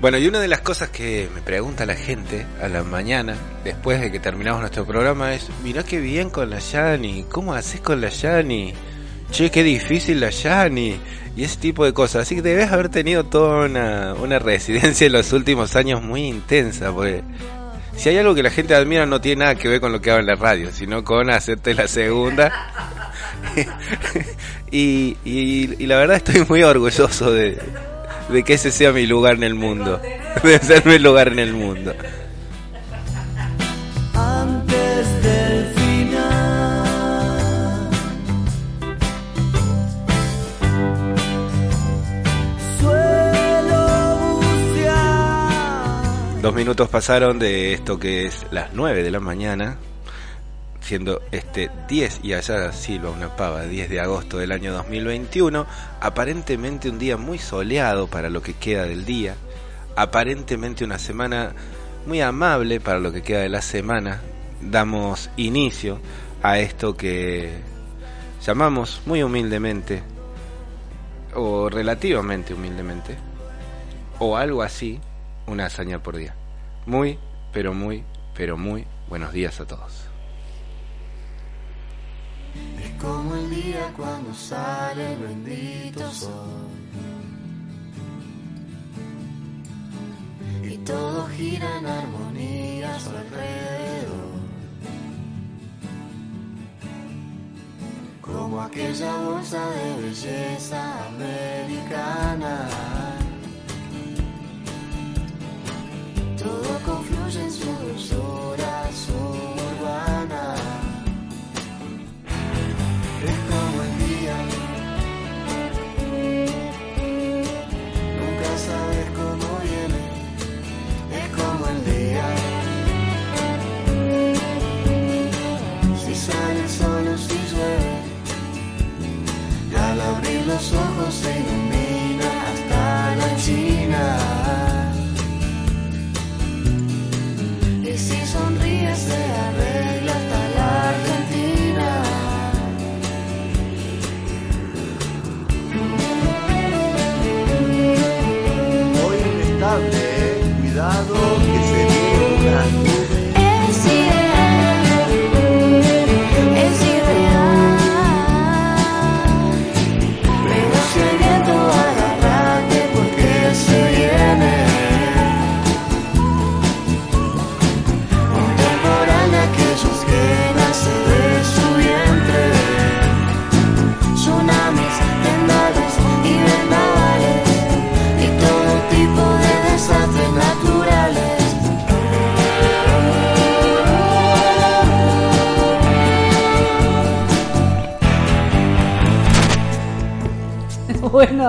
Bueno, y una de las cosas que me pregunta la gente a la mañana, después de que terminamos nuestro programa, es, mirá qué bien con la Yani, ¿cómo haces con la Yani? Che, qué difícil la Yani, y ese tipo de cosas. Así que debes haber tenido toda una, residencia en los últimos años muy intensa, porque si hay algo que la gente admira no tiene nada que ver con lo que hago en la radio, sino con hacerte la segunda. y, y la verdad estoy muy orgulloso de, de que ese sea mi lugar en el mundo. De ser mi lugar en el mundo. Dos minutos pasaron de esto que es las 9 de la mañana siendo este 10 y allá Silva, una pava, 10 de agosto del año 2021, aparentemente un día muy soleado para lo que queda del día, aparentemente una semana muy amable para lo que queda de la semana, damos inicio a esto que llamamos muy humildemente, o relativamente humildemente, o algo así, una hazaña por día. Muy, pero muy, pero muy buenos días a todos. Es como el día cuando sale el bendito sol. Y todo gira en armonía a su alrededor. como aquella bolsa de belleza americana. Todo confluye en su dulzura suburbana. Es como el día. Nunca sabes cómo viene. Es como el día. Si sale el si llueve. Al abrir los ojos se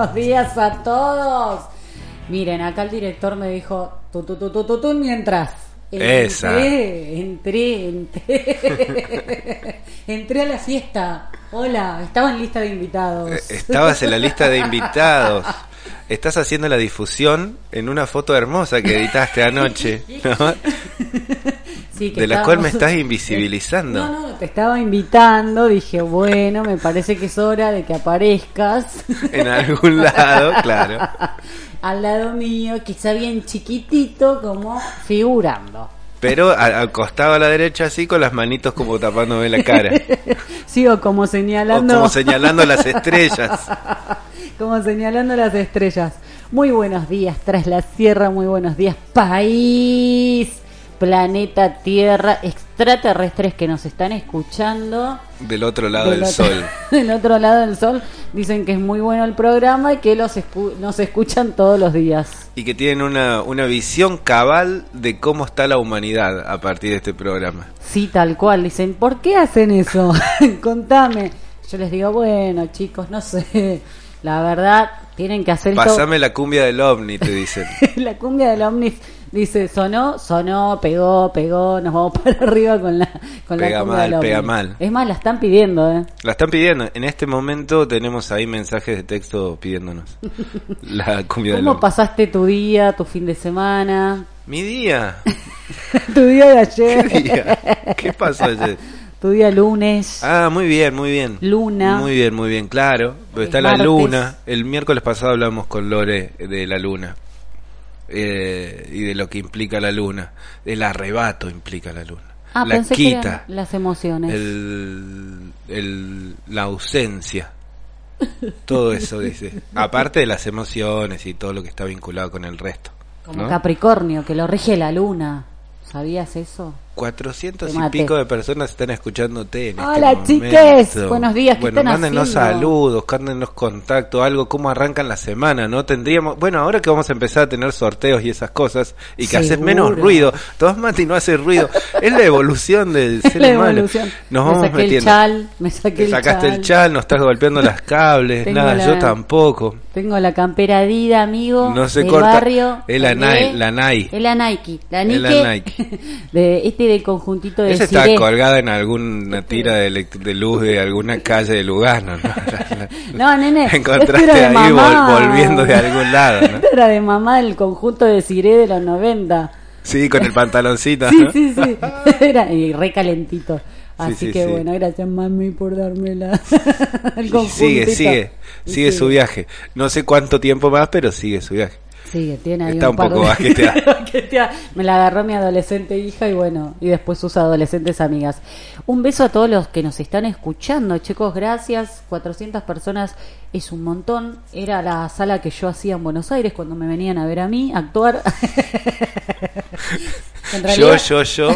Buenos días a todos. Miren, acá el director me dijo tu tu tu tu tu, tu, mientras Esa. entré, entré, entré, entré a la fiesta. Hola, estaba en lista de invitados. Eh, Estabas en la lista de invitados. Estás haciendo la difusión en una foto hermosa que editaste anoche, ¿no? Sí, que de la cual me estás invisibilizando. No, no, te estaba invitando. Dije, bueno, me parece que es hora de que aparezcas En algún lado, claro. al lado mío, quizá bien chiquitito, como figurando. Pero al costado a la derecha así con las manitos como tapándome la cara. Sigo como O señalando. como señalando las estrellas. Como señalando las estrellas. Muy buenos días, tras la sierra, muy buenos días, país, planeta Tierra, extraterrestres que nos están escuchando. Del otro lado del, otro, sol. del otro lado del sol. Dicen que es muy bueno el programa y que los escu- nos escuchan todos los días. Y que tienen una, una visión cabal de cómo está la humanidad a partir de este programa. Sí, tal cual. Dicen, ¿por qué hacen eso? Contame. Yo les digo, bueno, chicos, no sé. La verdad, tienen que hacer esto. Pásame la cumbia del ovni, te dicen. la cumbia del Omnis dice, sonó, sonó, pegó, pegó, nos vamos para arriba con la, con Pega la mal, del pega mal. Es más, la están pidiendo, ¿eh? La están pidiendo. En este momento tenemos ahí mensajes de texto pidiéndonos la cumbia del ¿Cómo pasaste tu día, tu fin de semana, Mi día. tu día de ¿Qué ayer, día? ¿Qué pasó ayer? tu día lunes? Ah, muy bien, muy bien. Luna. Muy bien, muy bien, claro. Es Está la martes. luna. El miércoles pasado hablamos con Lore de la luna. Eh, y de lo que implica la luna. El arrebato implica la luna. ah, la pensé quita. las emociones. el, el- la ausencia. Todo eso dice. Aparte de las emociones y todo lo que está vinculado con el resto. Como ¿no? Capricornio, que lo rige la luna. ¿Sabías eso? 400 Te y pico de personas están escuchándote en Hola, este chiques. Buenos días, ¿qué Bueno, están mándenos haciendo? saludos, mándenos contacto, algo, cómo arrancan la semana, ¿no? Tendríamos, bueno, ahora que vamos a empezar a tener sorteos y esas cosas, y que haces menos ruido, todos Mati no hace ruido, es la evolución del ser la humano. evolución. Nos me vamos saqué el metiendo. chal, me saqué el sacaste chal. el chal, no estás golpeando las cables, Tengo nada, la- yo tampoco. Tengo la campera Adidas, amigo. No se del corta. barrio. Es la Nike, la Nike. Es la Nike. La Nike. la Nike. De, este del conjuntito de Esa está colgada en alguna tira de, luz de alguna calle de Lugano, ¿no? No, nene. La encontraste de ahí vol- volviendo de algún lado, era de mamá del conjunto de Ciré de los 90. Sí, con el pantaloncito, Sí, ¿no? sí, sí. Era y re calentito. Así sí, que sí. bueno, gracias mami por dármela. El sigue, sigue, sigue su viaje. No sé cuánto tiempo más, pero sigue su viaje. Sigue, tiene ahí Está un, poco de-. Me la agarró mi adolescente hija y bueno, y después sus adolescentes amigas. Un beso a todos los que nos están escuchando, chicos, gracias. 400 personas es un montón. Era la sala que yo hacía en Buenos Aires cuando me venían a ver a mí actuar. Yo, yo, yo,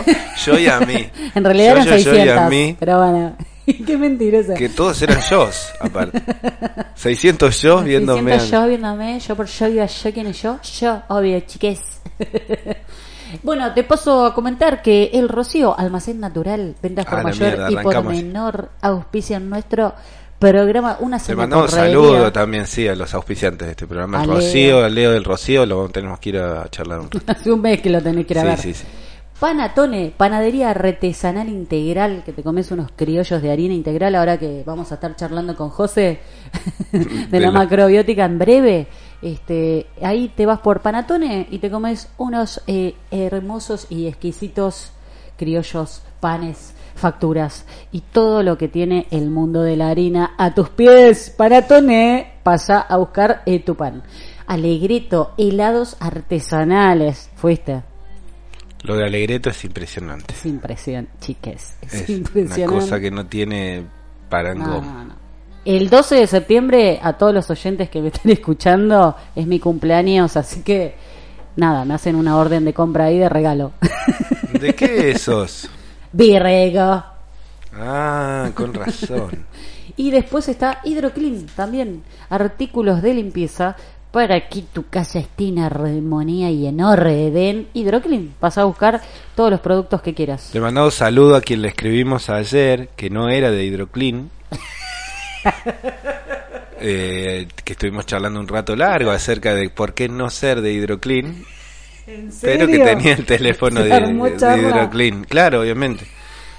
yo y a mí. En realidad yo, eran yo, yo y 600, a mí. pero bueno. Qué mentirosa. Que todos eran yo, aparte. 600 yo viéndome. 600 yo viéndome, yo por yo digo yo, ¿quién es yo? Yo, obvio, chiques. bueno, te paso a comentar que el Rocío, almacén natural, ventas por A la mayor mierda, y por menor auspicio en nuestro programa Una Le cena mandamos saludos también, sí, a los auspiciantes de este programa. Leo. Rocío, al Leo del Rocío, lo tenemos que ir a charlar un rato. Hace un mes que lo tenés que ir a Sí, ver. sí, sí. Panatone, panadería artesanal integral, que te comes unos criollos de harina integral, ahora que vamos a estar charlando con José de, De la la- macrobiótica en breve. Este, ahí te vas por Panatone y te comes unos eh, hermosos y exquisitos criollos, panes, facturas y todo lo que tiene el mundo de la harina a tus pies. Panatone, pasa a buscar eh, tu pan. Alegreto, helados artesanales. Fuiste. Lo de Alegreto es impresionante. Es impresión, chiques. Es, Es una impresionante. cosa que no tiene No, parangón. no, no. El 12 de septiembre, a todos los oyentes que me están escuchando, es mi cumpleaños, así que nada, me hacen una orden de compra ahí de regalo. ¿De qué esos? Virrego. Ah, con razón. Y después está Hidroclean, también artículos de limpieza para que tu casa esté en armonía y en orden. Hidroclean, vas a buscar todos los productos que quieras. Le mandamos saludo a quien le escribimos ayer, que no era de Hidroclean. Eh, que estuvimos charlando un rato largo acerca de por qué no ser de Hidroclean, pero que tenía el teléfono de, de-. Hidroclean. Claro, obviamente.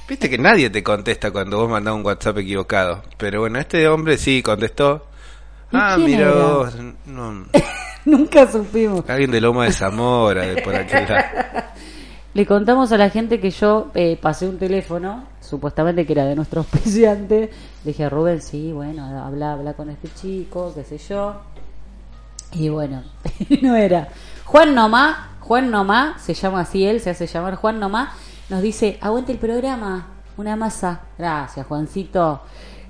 Viste que nadie te contesta cuando vos mandás un WhatsApp equivocado. Pero bueno, este hombre sí contestó. ¿Y Ah, mira vos, no, Nunca supimos. alguien de Loma de Zamora, de por aquel lado. Le contamos a la gente que yo eh, pasé un teléfono, supuestamente que era de nuestro auspiciante. Le dije a Rubén, sí, bueno, habla, habla con este chico, qué sé yo. Y bueno, no era. Juan Nomá, Juan Nomá, se llama así él, se hace llamar Juan Nomá, nos dice, aguante el programa, una masa. Gracias, Juancito.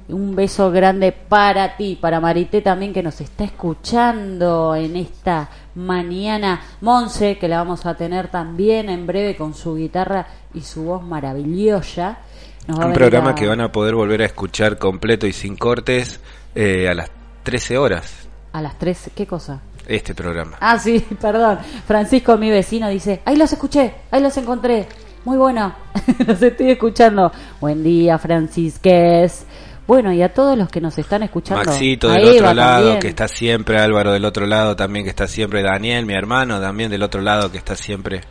Un beso grande para ti, para Marité también que nos está escuchando en esta mañana. Monse, que la vamos a tener también en breve con su guitarra y su voz maravillosa. Nos va a Un programa a- que van a poder volver a escuchar completo y sin cortes eh, a las 13 horas. A las tres, ¿qué cosa? Este programa. Ah, sí, perdón. Francisco, mi vecino, dice, ahí los escuché, ahí los encontré. Muy bueno, los estoy escuchando. Buen día, Francisques. Bueno, y a todos los que nos están escuchando. Maxito A del Eva otro lado, también. que está siempre, Álvaro del otro lado también, que está siempre, Daniel, mi hermano, también del otro lado, que está siempre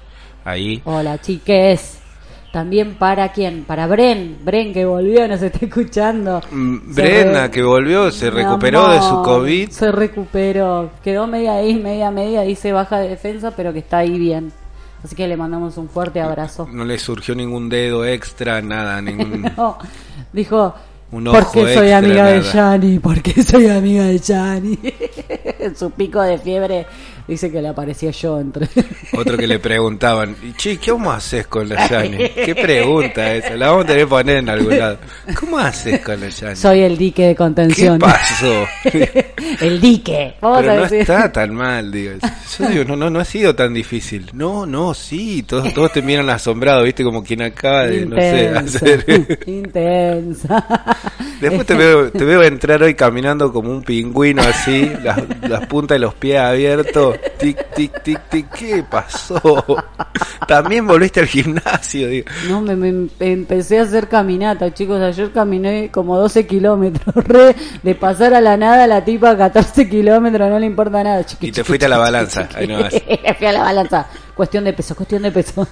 ahí. Hola, chiques. También para quién? Para Bren. Bren que volvió, nos está escuchando. Mm, Se Brenda, re- que volvió, se recuperó de su COVID. Se recuperó. Quedó media ahí, media, media. Dice baja de defensa, pero que está ahí bien. Así que le mandamos un fuerte abrazo. No le surgió ningún dedo extra, nada, ningún... No, dijo, Un ojo porque soy extra, amiga de. Yanni, porque soy amiga de Yanni. su pico de fiebre dice que le aparecía yo entre... Otro que le preguntaban, che, ¿cómo haces con la Yani? ¿Qué pregunta esa? La vamos a tener que poner en algún lado. ¿Cómo haces con la Yani? soy el dique de ¿Qué contención. pasó? el dique. Vamos Pero a no está tan mal, digo. Yo digo, no, no, no ha sido tan difícil. No, no, sí, todos, todos te miran asombrado, viste, como quien acaba de, no sé, hacer... intensa. Después te veo, te veo entrar hoy caminando como un pingüino así, las, las puntas de los pies abiertos, tic, tic, tic, tic, ¿qué pasó? También volviste al gimnasio, digo. No, me, me- empecé a hacer caminata, chicos. Ayer caminé como 12 kilómetros. Re, de pasar a la nada, la tipa a 14 kilómetros, no le importa nada. Chiqui, Y te chiqui, fuiste a la balanza, ahí. Fui a la balanza. Cuestión de peso, cuestión de peso.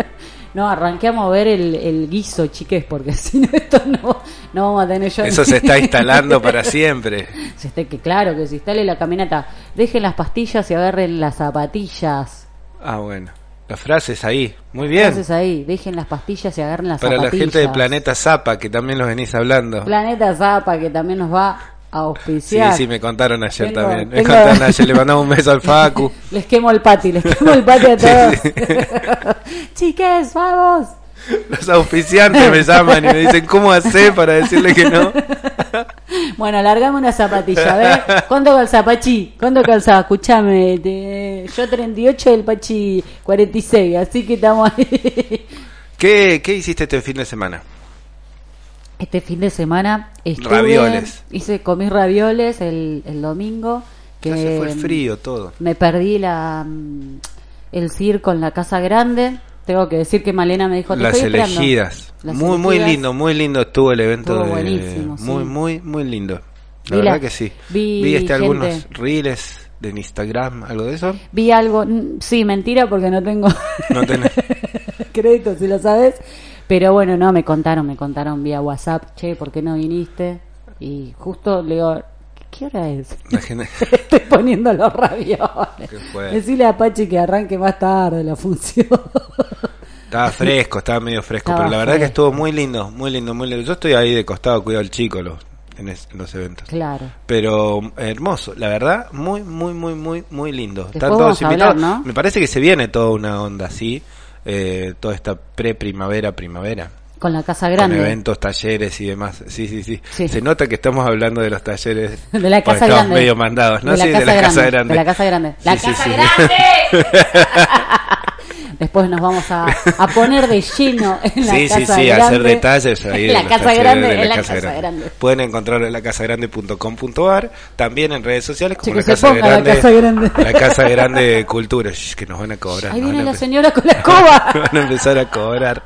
no, arranqué a mover el, el guiso, chiques, porque si no, esto no, no vamos a tener yo. Eso se está instalando para siempre. Se esté- que claro, que se instale la caminata. Dejen las pastillas y agarren las zapatillas. Ah, bueno. La frase es ahí. Muy bien. Entonces ahí, dejen las pastillas y agarren las Para la zapatillas. gente de Planeta Zapa, que también los venís hablando. Planeta Zapa, que también nos va a Sí, auspiciar. sí, me contaron ayer Tengo- también. Me tengo- contaron ayer, le mandamos un beso al Facu. Les quemo el pati, les quemo el pati a Sí, todos. sí. Chiques, vamos. Los auspiciantes me llaman y me dicen, ¿cómo hacer para decirle que no? Bueno, largame una zapatilla, ¿ves? ¿Cuánto calza, Pachi? ¿Cuánto calza? Escuchame, te- yo 38 el Pachi 46, así que estamos ahí. ¿Qué, ¿Qué hiciste este fin de semana? Este fin de semana estuve, Ravioles. hice, comí ravioles el, el domingo. Que Ya se fue el frío todo. Me perdí la mm, el circo en la Casa Grande. Tengo que decir que Malena me dijo, te Las estoy esperando". elegidas. Las muy, muy elegidas. lindo, muy lindo estuvo el evento. Estuvo de- sí. Muy, muy, muy lindo. La Vi la- verdad que sí. vi este, gente- algunos reels de Instagram, algo de eso. Vi algo, mm, sí, mentira porque no tengo No tenés. crédito, si lo sabes. Pero bueno, no, me contaron, me contaron vía WhatsApp, che, ¿por qué no viniste? Y justo le digo, ¿qué hora es? Estoy poniendo los ravioles. Decirle a Pachi que arranque más tarde la función. Estaba fresco, estaba medio fresco, Estaba pero la verdad que estuvo muy lindo, muy lindo, muy lindo. Yo estoy ahí de costado, cuido al chico los, en, es- en los eventos. claro. Pero hermoso, la verdad, muy, muy, muy, muy, muy lindo. Están todos invitados. hablar, ¿no? Me parece que se viene toda una onda así, eh, toda esta pre-primavera, primavera. Con la Casa Con Grande. eventos, talleres y demás. Sí, sí, sí, Sí. Se nota que estamos hablando de los talleres. De la Casa Grande. medio mandados, ¿no? De la sí, Casa de la Casa Grande, Grande. de la Casa Grande. Sí, ¡La sí, Casa sí. Grande! Después nos vamos a, a poner de lleno en la Sí, Casa sí, sí, Grande. hacer detalles ahí En la Casa Grande, de en la Casa Grande. Pueden encontrarlo en lacasagrande.com.ar, también en redes sociales como la Casa ponga la Grande. Casa Grande. La Casa Grande de Cultura, Shh, que nos van a cobrar. Ahí viene la señora con la escoba. van a empezar a cobrar.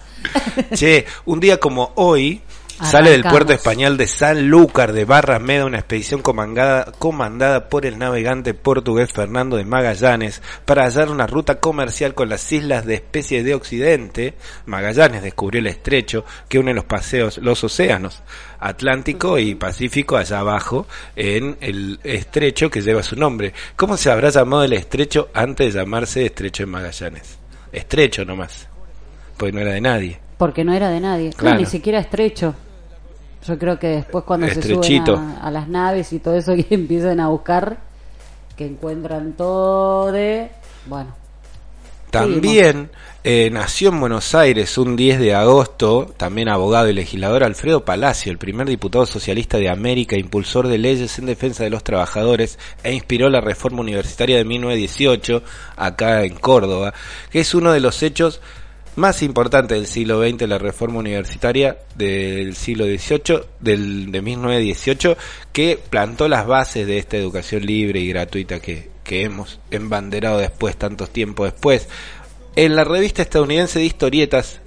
Che, un día como hoy sale del puerto español de Sanlúcar de Barras Meda una expedición comandada, comandada por el navegante portugués Fernando de Magallanes para hallar una ruta comercial con las islas de especie de Occidente. Magallanes descubrió el estrecho que une los paseos, los océanos Atlántico y Pacífico allá abajo en el estrecho que lleva su nombre. ¿Cómo se habrá llamado el estrecho antes de llamarse estrecho de Magallanes? Estrecho nomás pues no era de nadie. Porque no era de nadie. Claro. No, ni siquiera estrecho. Yo creo que después cuando se suben a, a las naves y todo eso y empiezan a buscar, que encuentran todo de... Bueno, También eh, nació en Buenos Aires un 10 de agosto, también abogado y legislador Alfredo Palacio, el primer diputado socialista de América, impulsor de leyes en defensa de los trabajadores e inspiró la reforma universitaria de 1918 acá en Córdoba, que es uno de los hechos más importantes del siglo XX, la reforma universitaria del siglo XVIII, del, de 1918, que plantó las bases de esta educación libre y gratuita que, que hemos embanderado después, tantos tiempos después. En la revista estadounidense de historietas,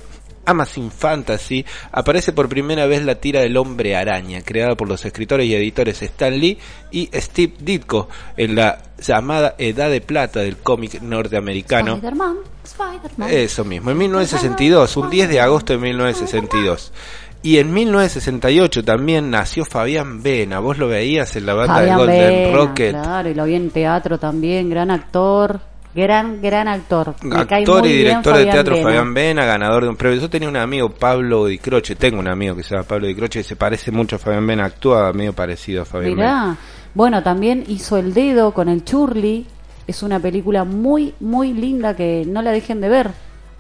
Amazing Fantasy, aparece por primera vez la tira del hombre araña, creada por los escritores y editores Stan Lee y Steve Ditko, en la llamada Edad de Plata del cómic norteamericano. Spider-Man, Spider-Man. Eso mismo, en 1962, un 10 de agosto de 1962. Y en 1968 también nació Fabián Vena. Vos lo veías en la banda Fabián de Golden Rocket. Claro, y lo vi en teatro también, gran actor, gran, gran actor. Me Actor y director de teatro Vena. Fabián Vena, ganador de un premio. Yo tenía un amigo, Pablo Di Croce, tengo un amigo que se llama Pablo Di Croce, que se parece mucho a Fabián Vena, actúa medio parecido a Fabián Vena. Bueno, también hizo El Dedo con el Churli. Es una película muy, muy linda que no la dejen de ver.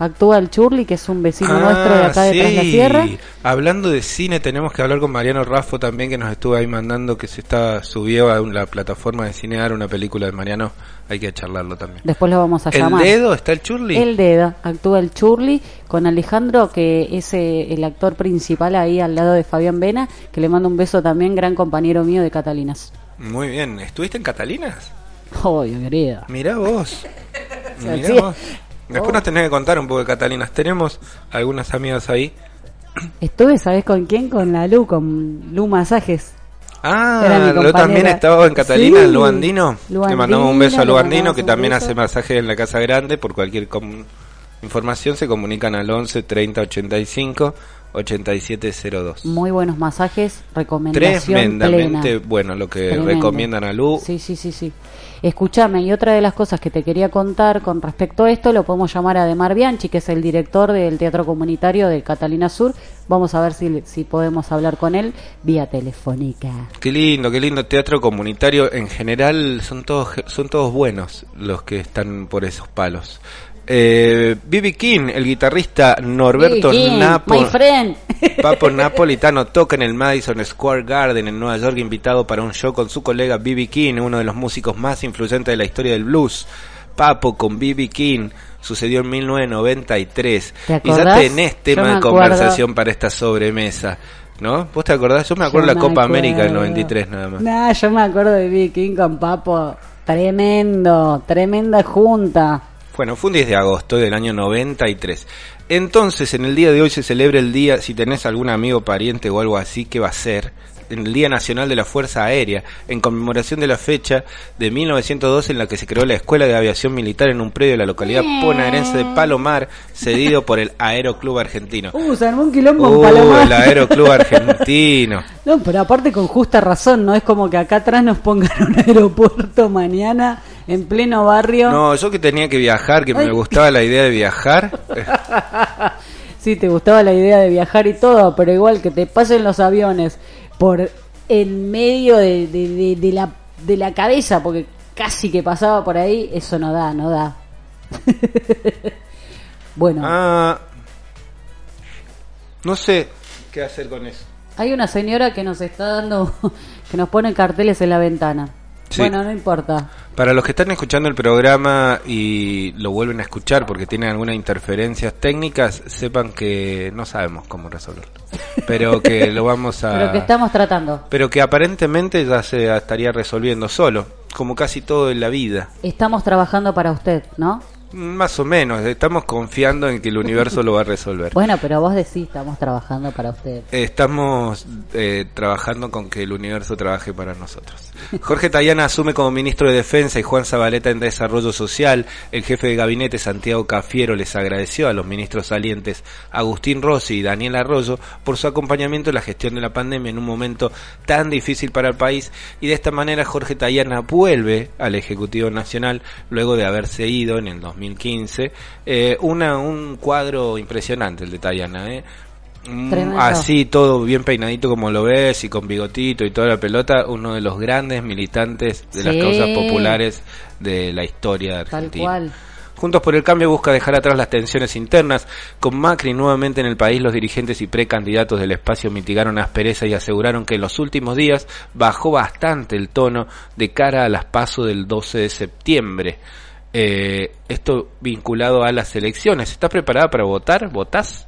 Actúa el Churli, que es un vecino nuestro de acá de Tras la Ah, sí. Sierra. Hablando de cine, tenemos que hablar con Mariano Raffo también, que nos estuvo ahí mandando que se está subió a la plataforma de Cinear una película de Mariano. Hay que charlarlo también. Después lo vamos a ¿El llamar. dedo está el churli? El Dedo, actúa el Churli con Alejandro, que es eh, el actor principal ahí al lado de Fabián Vena, que le mando un beso también, gran compañero mío de Catalinas. Muy bien. ¿Estuviste en Catalinas? Obvio, querida. Mirá vos. Mirá Sí. vos. Después nos tenés que contar un poco de Catalinas. Tenemos algunas amigas ahí. Estuve, ¿sabes con quién? Con la Lu, con Lu Masajes. Ah, compañera. también estaba en Catalina, Sí. en Luandino. Lu Le mandamos un beso a Luandino, que también hace masaje en la Casa Grande. Por cualquier información se comunican al 11 30 85 8702. Muy buenos masajes, recomendación Tremendamente plena. bueno lo que Tremendo. recomiendan a Lu. Sí, sí, sí, sí. Escúchame, y otra de las cosas que te quería contar con respecto a esto, lo podemos llamar a Demar Bianchi, que es el director del Teatro Comunitario de Catalina Sur. Vamos a ver si, si podemos hablar con él vía telefónica. Qué lindo, qué lindo teatro comunitario. En general son todos son todos buenos los que están por esos palos. Eh, B.B. King, el guitarrista Norberto King, Napo. Papo Napolitano toca en el Madison Square Garden en Nueva York, invitado para un show con su colega B.B. King, uno de los músicos más influyentes de la historia del blues. Papo con B.B. King sucedió en 1993. ¿Te y ya tenés tema de acuerdo. conversación para esta sobremesa. ¿No? ¿Vos te acordás? Yo me acuerdo de la Copa América del acuerdo. 93 nada más. Nah, yo me acuerdo de Viking con Papo. Tremendo, tremenda junta. Bueno, fue un 10 de agosto del año 93. Entonces, en el día de hoy se celebra el día, si tenés algún amigo, pariente o algo así, ¿qué va a ser? En el Día Nacional de la Fuerza Aérea, en conmemoración de la fecha de 1912 en la que se creó la Escuela de Aviación Militar en un predio de la localidad bonaerense de Palomar, cedido por el Aeroclub Argentino. Uh, se armó un quilombo en Uh, Palomar. el Aeroclub Argentino. No, pero aparte con justa razón, no es como que acá atrás nos pongan un aeropuerto mañana en pleno barrio. No, yo que tenía que viajar, que me gustaba la idea de viajar, Sí, te gustaba la idea de viajar y todo, pero igual que te pasen los aviones por en medio de, de- de- de la, de la cabeza, porque casi que pasaba por ahí, eso no da, no da. bueno, ah, no sé qué hacer con eso. hay una señora que nos está dando, que nos pone carteles en la ventana. Sí. Bueno, no importa. Para los que están escuchando el programa y lo vuelven a escuchar porque tienen algunas interferencias técnicas, sepan que no sabemos cómo resolverlo. Pero que lo vamos a... Pero que estamos tratando. Pero que aparentemente ya se estaría resolviendo solo, como casi todo en la vida. Estamos trabajando para usted, ¿no? Más o menos, estamos confiando en que el universo lo va a resolver. Bueno, pero vos decís, estamos trabajando para usted. Estamos eh, trabajando con que el universo trabaje para nosotros. Jorge Tayana asume como ministro de Defensa y Juan Zabaleta en Desarrollo Social. El jefe de gabinete Santiago Cafiero les agradeció a los ministros salientes Agustín Rossi y Daniel Arroyo por su acompañamiento en la gestión de la pandemia en un momento tan difícil para el país y de esta manera Jorge Tayana vuelve al Ejecutivo Nacional luego de haberse ido en el 2015. Eh, una, un cuadro impresionante el de Tayana, ¿eh? Mm, Tremendo. Así, todo bien peinadito como lo ves y con bigotito y toda la pelota, uno de los grandes militantes de las causas populares de la historia de Tal Argentina. cual. Juntos por el Cambio busca dejar atrás las tensiones internas. Con Macri nuevamente en el país, los dirigentes y precandidatos del espacio mitigaron aspereza y aseguraron que en los últimos días bajó bastante el tono de cara a las pasos del 12 de septiembre. Eh, esto vinculado a las elecciones. ¿Estás preparada para votar? ¿Votás?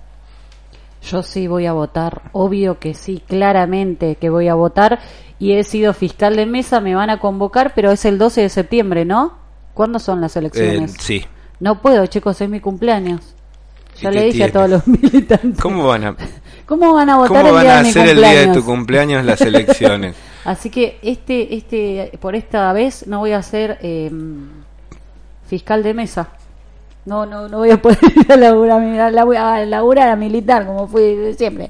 Yo sí voy a votar, obvio que sí, claramente que voy a votar y he sido fiscal de mesa, me van a convocar, pero es el 12 de septiembre, ¿no? ¿Cuándo son las Eh, elecciones? sí. No puedo, chicos, es mi cumpleaños. Ya ¿Y le dije a todos los militantes. ¿Cómo van a, ¿Cómo van a votar cómo el día a de mi hacer el día de cumpleaños? tu cumpleaños las elecciones? Así que este, este, por esta vez no voy a ser eh, fiscal de mesa. No, no, no voy a poder ir a laburar, a laburar, a laburar a militar como fui siempre.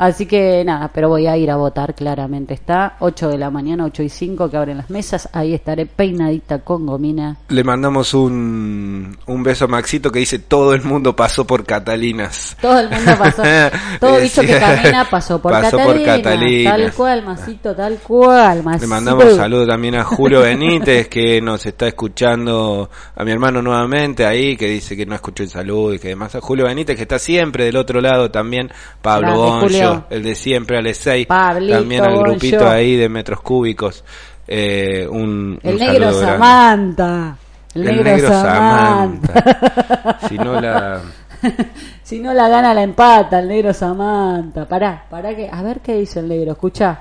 Así que nada, pero voy a ir a votar, claramente está. 8 de la mañana, 8 y 5 que abren las mesas. Ahí estaré peinadita con gomina. Le mandamos un, un beso a Maxito que dice todo el mundo pasó por Catalinas. Todo el mundo pasó. Todo bicho que camina pasó por pasó Catalina. por Catalinas. Tal cual, masito, tal cual. Masito. Le mandamos un saludo también a Julio Benítez que nos está escuchando, a mi hermano nuevamente ahí que dice que no escuchó el saludo y que demás. A Julio Benítez que está siempre del otro lado también. Pablo Boncho, El de siempre, al 6 Pablito También al grupito ahí de metros cúbicos. Eh, un, El un negro. Samantha. El, negro, Samantha. Samantha. si no la... si no la gana, la empata el negro Samantha. Pará, pará que. A ver qué dice el negro, escucha.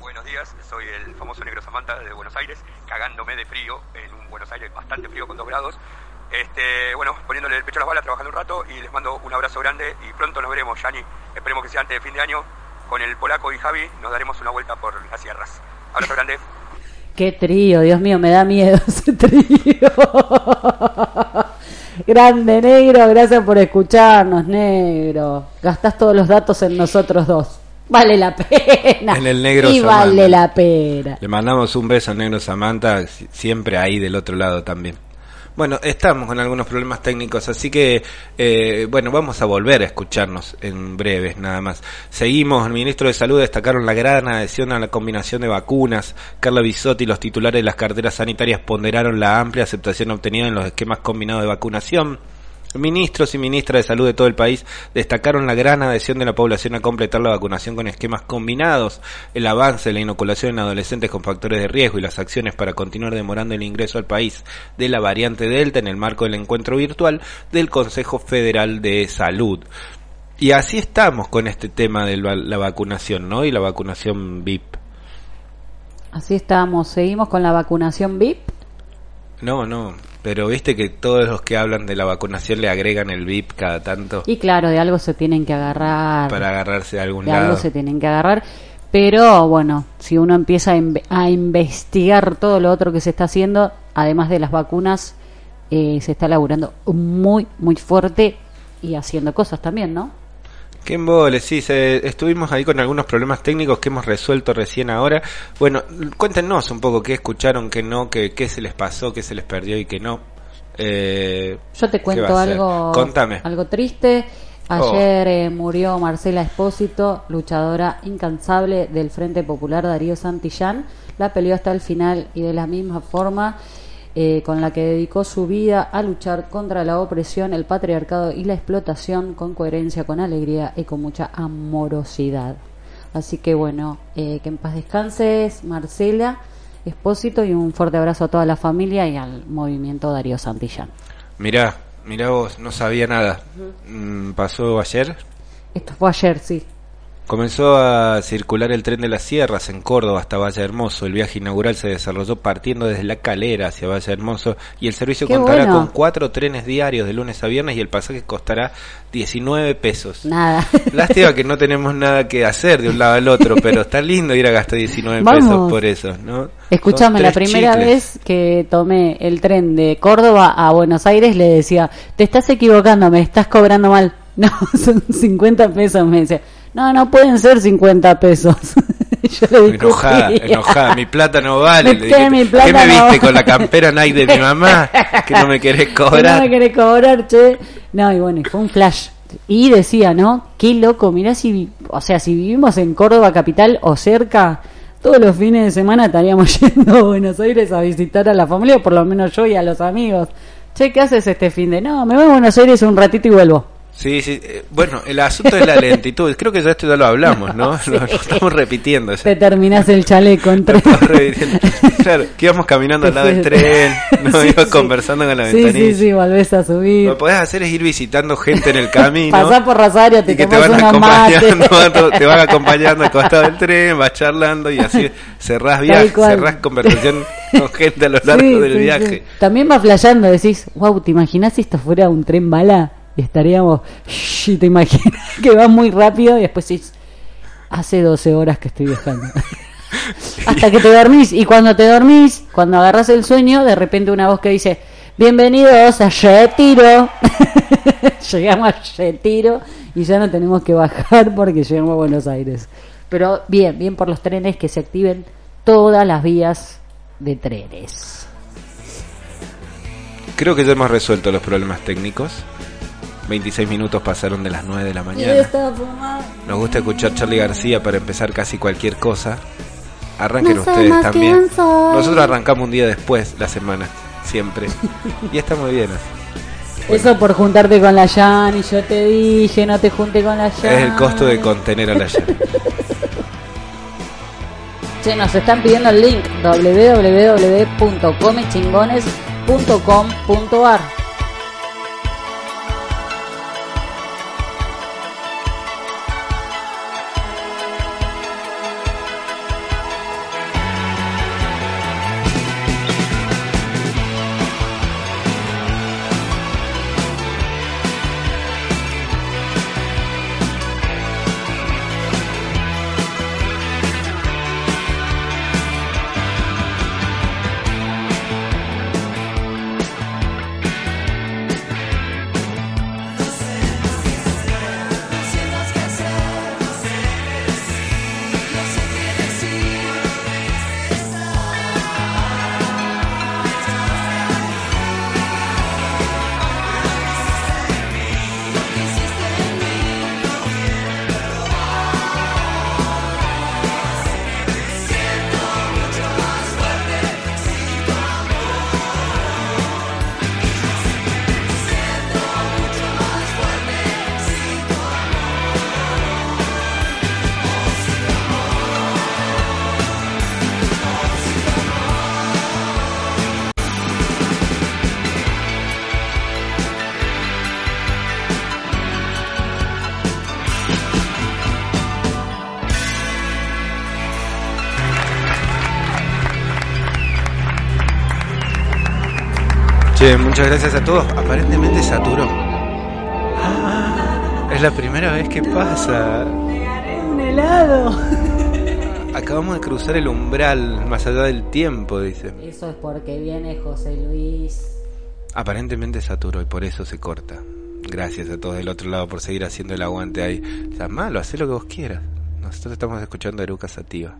Buenos días, soy el famoso negro Samantha de Buenos Aires, cagándome de frío en un Buenos Aires bastante frío con 2 grados. Este, bueno, poniéndole el pecho a las balas, trabajando un rato y les mando un abrazo grande y pronto nos veremos, Yani. Esperemos que sea antes de fin de año. Con el polaco y Javi nos daremos una vuelta por las sierras. Abrazo grande. Qué trío, Dios mío, me da miedo ese trío. Grande negro, gracias por escucharnos, negro. Gastás todos los datos en nosotros dos. Vale la pena. En el negro Y Samantha. vale la pena. Le mandamos un beso al negro Samantha, si- siempre ahí del otro lado también. Bueno, estamos con algunos problemas técnicos, así que, eh, bueno, vamos a volver a escucharnos en breves, nada más. Seguimos, el ministro de Salud destacaron la gran adhesión a la combinación de vacunas. Carla Bisotti y los titulares de las carteras sanitarias ponderaron la amplia aceptación obtenida en los esquemas combinados de vacunación. Ministros y ministras de salud de todo el país destacaron la gran adhesión de la población a completar la vacunación con esquemas combinados, el avance de la inoculación en adolescentes con factores de riesgo y las acciones para continuar demorando el ingreso al país de la variante Delta en el marco del encuentro virtual del Consejo Federal de Salud. Y así estamos con este tema de la, la vacunación, ¿no? Y la vacunación VIP. Así estamos, seguimos con la vacunación VIP. No, no, pero viste que todos los que hablan de la vacunación le agregan el VIP cada tanto Y claro, de algo se tienen que agarrar. para agarrarse de algún de algo se tienen que agarrar. Pero bueno, si uno empieza a, a investigar todo lo otro que se está haciendo, además de las vacunas, eh, se está laburando muy, muy fuerte y haciendo cosas también, ¿no? Qué embole, sí, se- estuvimos ahí con algunos problemas técnicos que hemos resuelto recién ahora. Bueno, cuéntenos un poco qué escucharon, qué no, qué, qué se les pasó, qué se les perdió y qué no. Eh, Yo te ¿qué cuento algo, Contame. algo triste. Ayer eh, murió Marcela Espósito, luchadora incansable del Frente Popular Darío Santillán. La peleó hasta el final y de la misma forma eh, con la que dedicó su vida a luchar contra la opresión, el patriarcado y la explotación con coherencia, con alegría y con mucha amorosidad. Así que bueno, eh, que en paz descanses, Marcela Espósito, y un fuerte abrazo a toda la familia y al movimiento Darío Santillán. Mirá, mirá vos, no sabía nada. Mm, ¿Pasó ayer? Esto fue ayer, sí. Comenzó a circular el tren de las sierras en Córdoba hasta Valle Hermoso. El viaje inaugural se desarrolló partiendo desde La Calera hacia Valle Hermoso y el servicio Qué contará bueno. con cuatro trenes diarios de lunes a viernes y el pasaje costará 19 pesos. Nada. Lástima que no tenemos nada que hacer de un lado al otro, pero está lindo ir a gastar 19 Vamos. pesos por eso, ¿no? Escúchame, la primera chicles. vez que tomé el tren de Córdoba a Buenos Aires le decía, te estás equivocando, me estás cobrando mal. No, son 50 pesos, me decía. No, no pueden ser 50 pesos. Yo le discutía. Enojada, enojada, mi plata no vale. Me dije, mi plata ¿Qué me viste con la campera Nike de mi mamá? Que no me querés Que no cobrar. me querés cobrar, che. No, y bueno, fue un flash. Y decía, ¿no? Qué loco, mirá si, o sea, si vivimos en Córdoba capital o cerca, todos los fines de semana estaríamos yendo a Buenos Aires a visitar a la familia, o por lo menos yo y a los amigos. Che, ¿qué haces este fin de? No, me voy a Buenos Aires un ratito y vuelvo. Sí, sí. eh, Bueno, el asunto es la lentitud. Creo que ya esto ya lo hablamos, ¿no? Lo, lo estamos repitiendo. ya. Te terminás el chaleco estamos repitiendo. Claro, que íbamos caminando al lado del tren, nos Sí, íbamos sí. conversando con la Sí, ventanilla. sí, sí, volvés a subir. Lo que podés hacer es ir visitando gente en el camino. Pasás por Rosario, te y que te van acompañando, te van acompañando al costado del tren, vas charlando y así cerrás viaje, cerrás conversación con gente a lo largo Sí, del sí, viaje. sí. También va flasheando, decís, wow, ¿te imaginas si esto fuera un tren bala? Y estaríamos, shh, te imaginas que va muy rápido y después decís, hace 12 horas que estoy viajando. Hasta que te dormís. Y cuando te dormís, cuando agarras el sueño, de repente una voz que dice, bienvenidos a Retiro. llegamos a Retiro y ya no tenemos que bajar porque llegamos a Buenos Aires. Pero bien, bien por los trenes que se activen todas las vías de trenes. Creo que ya hemos resuelto los problemas técnicos. 26 minutos pasaron de las 9 de la mañana. Nos gusta escuchar Charlie García para empezar casi cualquier cosa. Arranquen No sé ustedes también. Nosotros arrancamos un día después, la semana, siempre. y está muy bien. así. Eso por juntarte con la Jan y yo te dije, no te junte con la Jan. Es el costo de contener a la llave. Che, nos están pidiendo el link www.comechingones.com.ar muchas gracias a todos. Aparentemente saturó. Ah, es la primera vez que pasa. Un helado. Acabamos de cruzar el umbral más allá del tiempo, dice. Eso es porque viene José Luis. Aparentemente saturó y por eso se corta. Gracias a todos del otro lado por seguir haciendo el aguante ahí. O sea, malo, haz lo que vos quieras. Nosotros estamos escuchando a Eruca Sativa.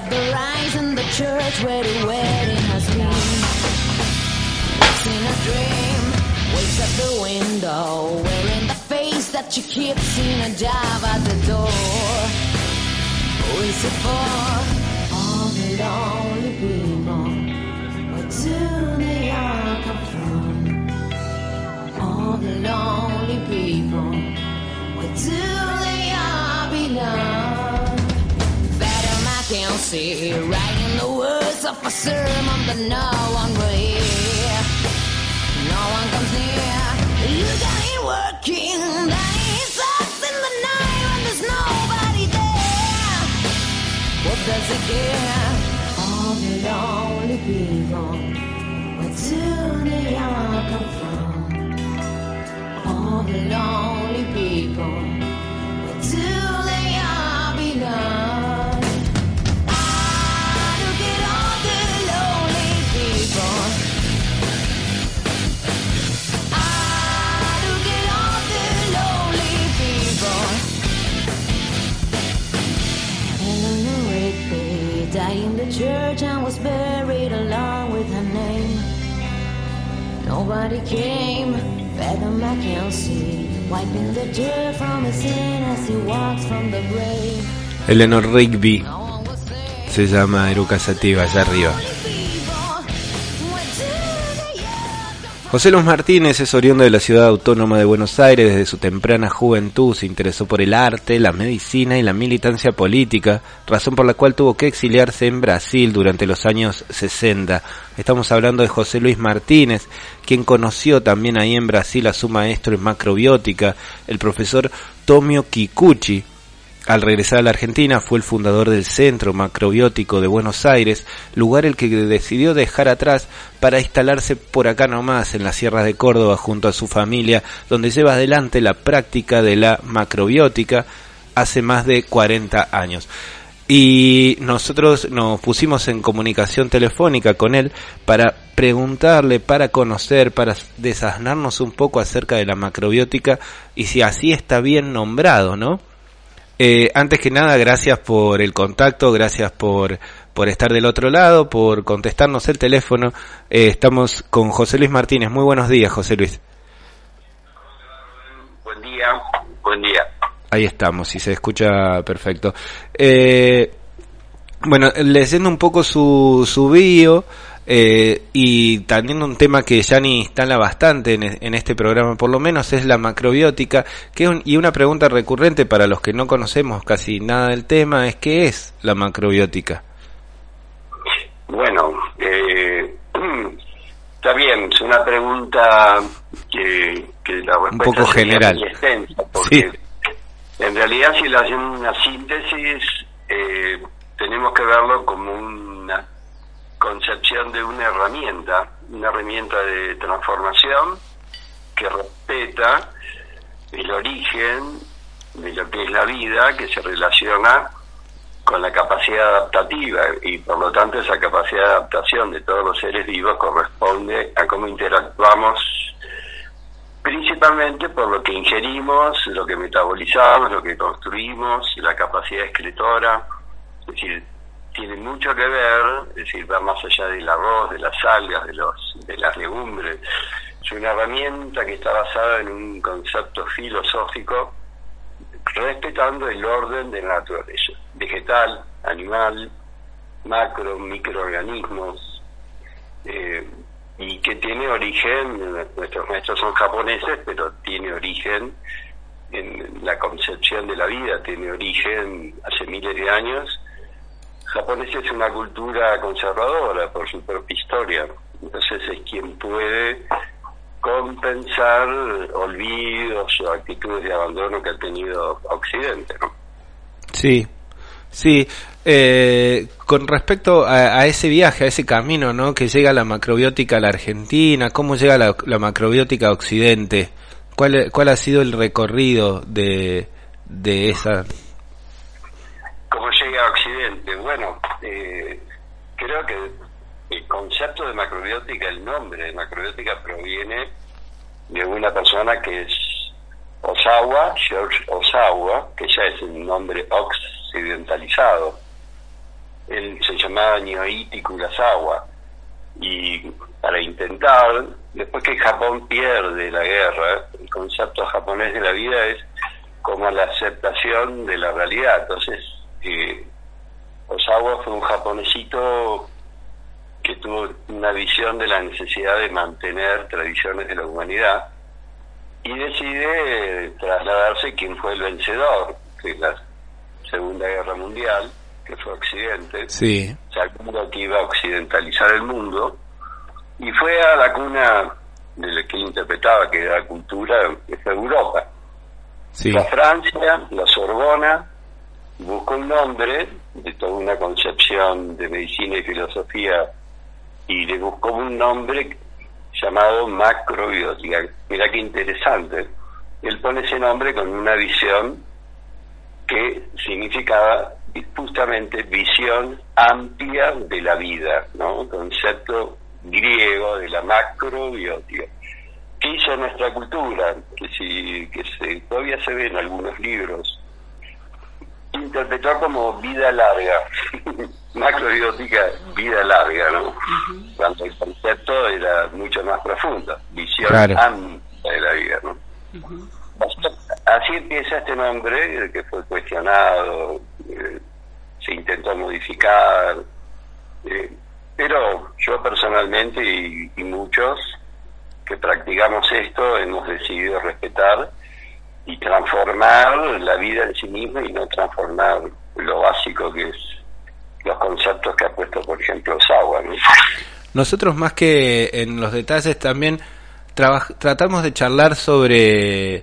Up the rise in the church where the wedding has been. Wakes in a dream, wakes at the window, wearing the face that she keeps in a job at the door. Who is it for? All the lonely people. Where do they all come from? All the lonely people. Where do they all belong? See writing the words of a sermon that no one will hear. No one comes near. Look at it working. Then he sucks in the night when there's nobody there. What does it care? All the lonely people. Where do they all come from? All the lonely people. Eleanor Rigby se llama Eruca Sativa, allá arriba. José Luis Martínez es oriundo de la ciudad autónoma de Buenos Aires. Desde su temprana juventud se interesó por el arte, la medicina y la militancia política, razón por la cual tuvo que exiliarse en Brasil durante los años 60. Estamos hablando de José Luis Martínez, quien conoció también ahí en Brasil a su maestro en macrobiótica, el profesor Tomio Kikuchi, al regresar a la Argentina fue el fundador del Centro Macrobiótico de Buenos Aires, lugar el que decidió dejar atrás para instalarse por acá nomás en las sierras de Córdoba junto a su familia, donde lleva adelante la práctica de la macrobiótica hace más de 40 años. Y nosotros nos pusimos en comunicación telefónica con él para preguntarle, para conocer, para desasnarnos un poco acerca de la macrobiótica y si así está bien nombrado, ¿no? Eh, antes que nada, gracias por el contacto, gracias por, por estar del otro lado, por contestarnos el teléfono. Eh, estamos con José Luis Martínez. Muy buenos días, José Luis. Buen día, buen día. Ahí estamos, y se escucha perfecto. Eh, bueno, leyendo un poco su, su bio, eh, y también un tema que Yani instala bastante en, en este programa, por lo menos, es la macrobiótica. Que un- y una pregunta recurrente para los que no conocemos casi nada del tema es ¿qué es la macrobiótica? Bueno, eh, está bien, es una pregunta que, que la respuesta poco general. muy extensa, porque Sí. en realidad si le hacen una síntesis, eh, tenemos que verlo como una concepción de una herramienta, una herramienta de transformación que respeta el origen de lo que es la vida, que se relaciona con la capacidad adaptativa y por lo tanto esa capacidad de adaptación de todos los seres vivos corresponde a cómo interactuamos principalmente por lo que ingerimos, lo que metabolizamos, lo que construimos, la capacidad escritora, es decir, tiene mucho que ver, es decir, va más allá del arroz, de las algas, de los de las legumbres. Es una herramienta que está basada en un concepto filosófico respetando el orden de la naturaleza. vegetal, animal, macro, microorganismos, eh, y que tiene origen, nuestros maestros son japoneses, pero tiene origen en la concepción de la vida, tiene origen hace miles de años. Japonés es una cultura conservadora por su propia historia, entonces es quien puede compensar olvidos o actitudes de abandono que ha tenido Occidente. ¿no? Sí, sí. Eh, con respecto a, a ese viaje, a ese camino, ¿no? Que llega la macrobiótica a la Argentina, ¿cómo llega la, la macrobiótica a Occidente? ¿Cuál, ¿Cuál ha sido el recorrido de, de esa? ¿Cómo llega eh, creo que el concepto de macrobiótica, el nombre de macrobiótica proviene de una persona que es Osawa, George Osawa, que ya es un nombre occidentalizado. Él se llamaba Nyoiti Kurosawa. Y para intentar, después que Japón pierde la guerra, el concepto japonés de la vida es como la aceptación de la realidad. Entonces, eh, Osawa fue un japonesito que tuvo una visión de la necesidad de mantener tradiciones de la humanidad y decide trasladarse quien fue el vencedor de la Segunda Guerra Mundial, que fue Occidente, Sí, sabiendo que iba a occidentalizar el mundo, y fue a la cuna de lo que él interpretaba que era la cultura, que fue Europa. sí, La Francia, la Sorbona, buscó un nombre de toda una concepción de medicina y filosofía y le buscó un nombre llamado macrobiótica. Mira qué interesante. Él pone ese nombre con una visión que significaba justamente visión amplia de la vida, ¿no? Concepto griego de la macrobiótica. ¿Qué hizo nuestra cultura? Que, si, que todavía se ve en algunos libros. Interpretó como vida larga, macrobiótica, vida larga, ¿no? Cuando el concepto era mucho más profundo, visión Claro. amplia de la vida, ¿no? Así empieza este nombre, que fue cuestionado, eh, se intentó modificar, eh, pero yo personalmente y, y muchos que practicamos esto hemos decidido respetar y transformar la vida en sí misma y no transformar lo básico que es los conceptos que ha puesto, por ejemplo. ¿no? Nosotros más que en los detalles también tratamos de charlar sobre... eh,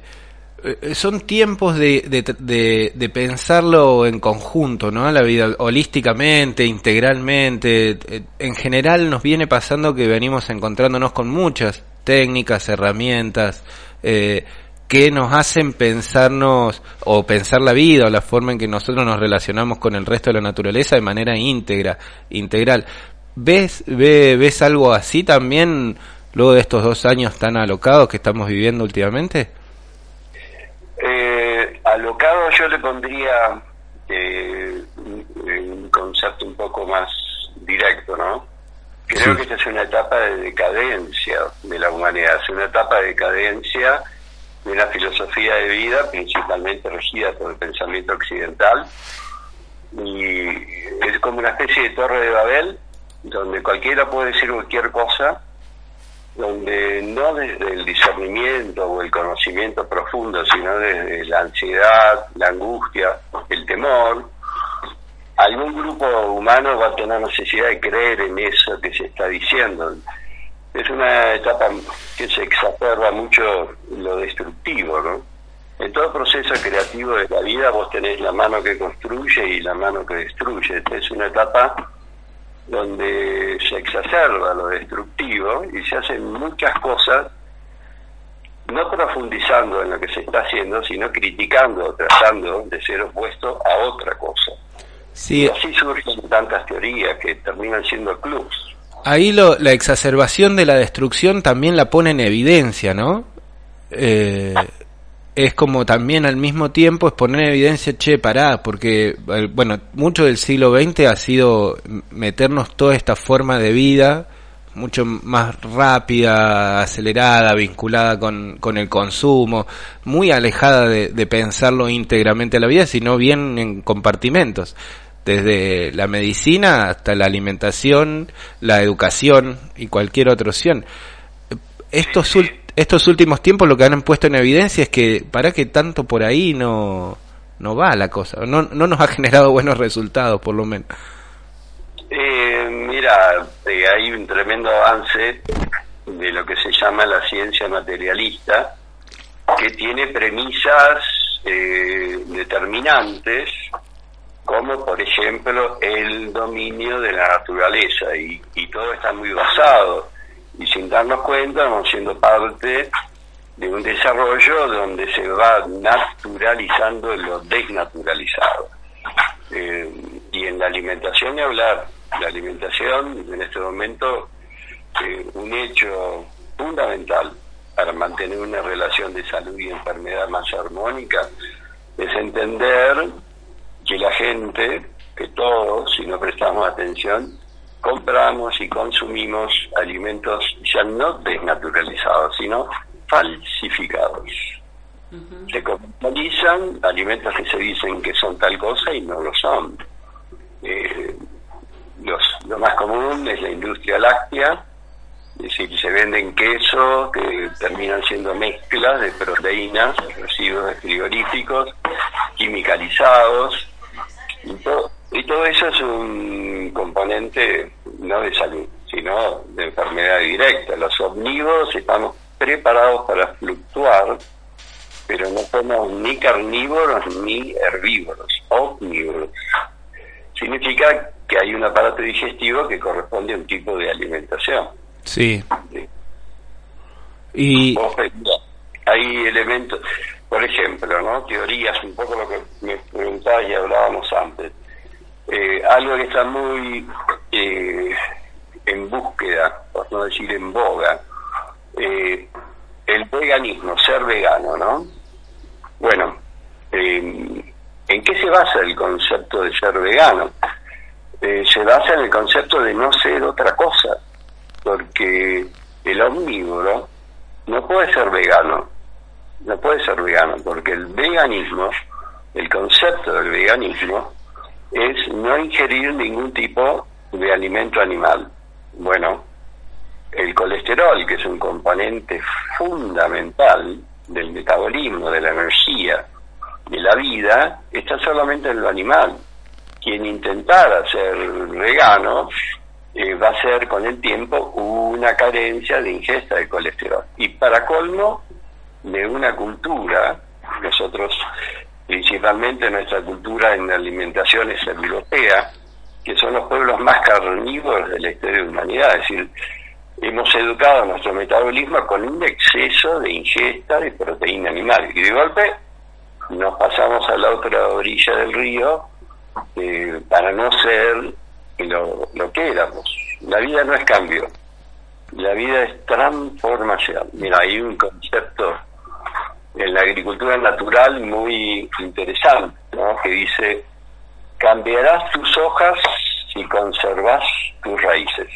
Son tiempos de, de, de- de pensarlo en conjunto, ¿no? La vida holísticamente, integralmente. Eh, En general nos viene pasando que venimos encontrándonos con muchas técnicas, herramientas, eh, que nos hacen pensarnos o pensar la vida o la forma en que nosotros nos relacionamos con el resto de la naturaleza de manera íntegra, integral. ¿Ves, ve- ves algo así también luego de estos dos años tan alocados que estamos viviendo últimamente? Eh, alocado yo le pondría eh, un, concepto un poco más directo, ¿no? Creo Sí. que esta es una etapa de decadencia de la humanidad, es una etapa de decadencia de una filosofía de vida principalmente regida por el pensamiento occidental y es como una especie de torre de Babel donde cualquiera puede decir cualquier cosa donde no desde el discernimiento o el conocimiento profundo, sino desde la ansiedad, la angustia, el temor, algún grupo humano va a tener necesidad de creer en eso que se está diciendo. Es una etapa que se exacerba mucho lo destructivo, ¿no? En todo proceso creativo de la vida vos tenés la mano que construye y la mano que destruye. Es una etapa donde se exacerba lo destructivo y se hacen muchas cosas no profundizando en lo que se está haciendo, sino criticando o tratando de ser opuesto a otra cosa. Sí, Y así surgen tantas teorías que terminan siendo clubs. Ahí lo, la exacerbación de la destrucción también la pone en evidencia, ¿no? Eh, es como también al mismo tiempo es poner en evidencia, che, pará, porque, eh, bueno, mucho del siglo XX ha sido meternos toda esta forma de vida mucho más rápida, acelerada, vinculada con, con el consumo, muy alejada de, de pensarlo íntegramente a la vida, sino bien en compartimentos desde la medicina hasta la alimentación, la educación y cualquier otra opción. Estos, ul- estos últimos tiempos lo que han puesto en evidencia es que para que tanto por ahí no, no va la cosa, no, no nos ha generado buenos resultados por lo menos. Eh, mira, eh, hay un tremendo avance de lo que se llama la ciencia materialista, que tiene premisas eh, determinantes, como por ejemplo el dominio de la naturaleza, y, todo está muy basado, y sin darnos cuenta vamos siendo parte de un desarrollo donde se va naturalizando lo desnaturalizado. Eh, y en la alimentación ni hablar, la alimentación en este momento eh, un hecho fundamental para mantener una relación de salud y enfermedad más armónica es entender que la gente, que todos, si no prestamos atención, compramos y consumimos alimentos ya no desnaturalizados, sino falsificados. Se comercializan alimentos que se dicen que son tal cosa y no lo son. Eh, los, lo más común es la industria láctea, es decir, se venden quesos que terminan siendo mezclas de proteínas, residuos frigoríficos, quimicalizados, todo, y todo eso es un componente no de salud, sino de enfermedad directa. Los omnívoros estamos preparados para fluctuar, pero no somos ni carnívoros ni herbívoros, omnívoros. Significa que hay un aparato digestivo que corresponde a un tipo de alimentación. Sí. Y Vos pensás, hay elementos, por ejemplo, ¿no? Teorías, un poco lo que me preguntabas y hablábamos antes. Eh, algo que está muy eh, en búsqueda, por no decir en boga, eh, el veganismo, ser vegano, ¿no? Bueno, eh, ¿en qué se basa el concepto de ser vegano? Eh, se basa en el concepto de no ser otra cosa, porque el omnívoro no puede ser vegano, no puede ser vegano, porque el veganismo, el concepto del veganismo, es no ingerir ningún tipo de alimento animal. Bueno, el colesterol, que es un componente fundamental del metabolismo, de la energía, de la vida, está solamente en lo animal. Quien intentara ser vegano eh, va a ser con el tiempo una carencia de ingesta de colesterol. Y para colmo de una cultura, nosotros principalmente nuestra cultura en alimentación es europea, que son los pueblos más carnívoros de la historia de la humanidad, es decir, hemos educado nuestro metabolismo con un exceso de ingesta de proteína animal y de golpe nos pasamos a la otra orilla del río eh, para no ser lo, lo que éramos. La vida no es cambio, la vida es transformación. Mira, hay un concepto en la agricultura natural muy interesante, ¿no? que dice, cambiarás tus hojas si conservas tus raíces.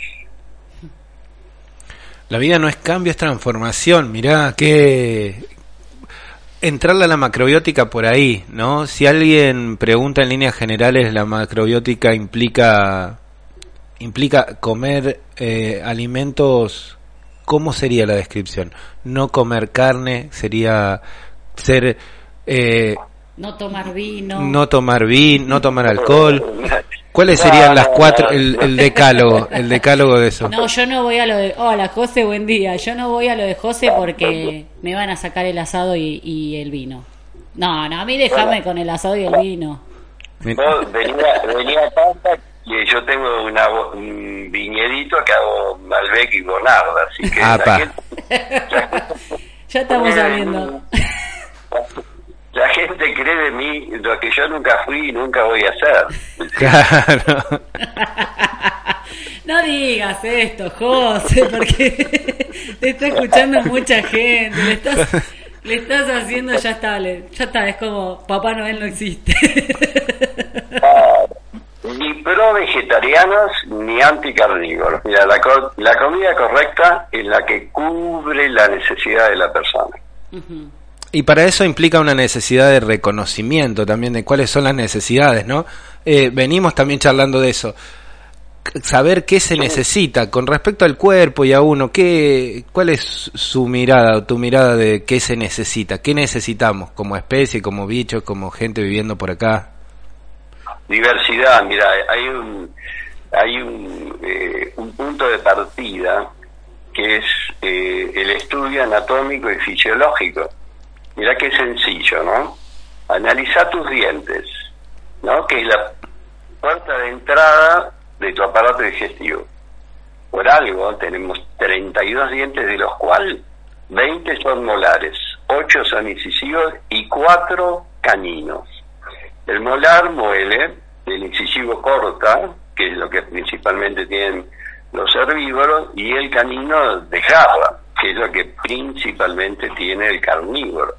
la vida no es cambio, es transformación. Mirá que entrarle a la macrobiótica por ahí, ¿no? Si alguien pregunta en líneas generales, la macrobiótica implica implica comer eh, alimentos. ¿Cómo sería la descripción? No comer carne sería ser eh, No tomar vino. no tomar vino, no tomar alcohol. ¿Cuáles serían las cuatro el, el decálogo, el decálogo de eso? No, yo no voy a lo de. Hola, José, buen día. Yo no voy a lo de José porque me van a sacar el asado y, y el vino. No, no, a mí déjame con el asado y el vino. Vos venía, venía a casa y yo tengo una, un viñedito que hago Malbec y Bonarda, así que la gente, Ya estamos saliendo. la gente cree de mí lo que yo nunca fui y nunca voy a hacer. Claro. No digas esto, José, porque te está escuchando mucha gente. Le estás, le estás haciendo, ya está, le- ya está, es como Papá Noel no existe. Mi, pro vegetarianos ni anticarnívoros. Mira, la, co- la comida correcta es la que cubre la necesidad de la persona. Y para eso implica una necesidad de reconocimiento también de cuáles son las necesidades, ¿no? Eh, venimos también charlando de eso. Saber qué se necesita con respecto al cuerpo y a uno, qué, cuál es su mirada o tu mirada de qué se necesita, qué necesitamos como especie, como bichos, como gente viviendo por acá. Diversidad, mira, hay un, hay un, eh, un punto de partida que es eh, el estudio anatómico y fisiológico. Mira qué sencillo, ¿no? Analiza tus dientes, ¿no? Que es la puerta de entrada de tu aparato digestivo. Por algo tenemos 32 dientes, de los cuales 20 son molares, 8 son incisivos y 4 caninos. El molar muele, el incisivo corta, que es lo que principalmente tienen los herbívoros, y el canino desgarra, que es lo que principalmente tiene el carnívoro.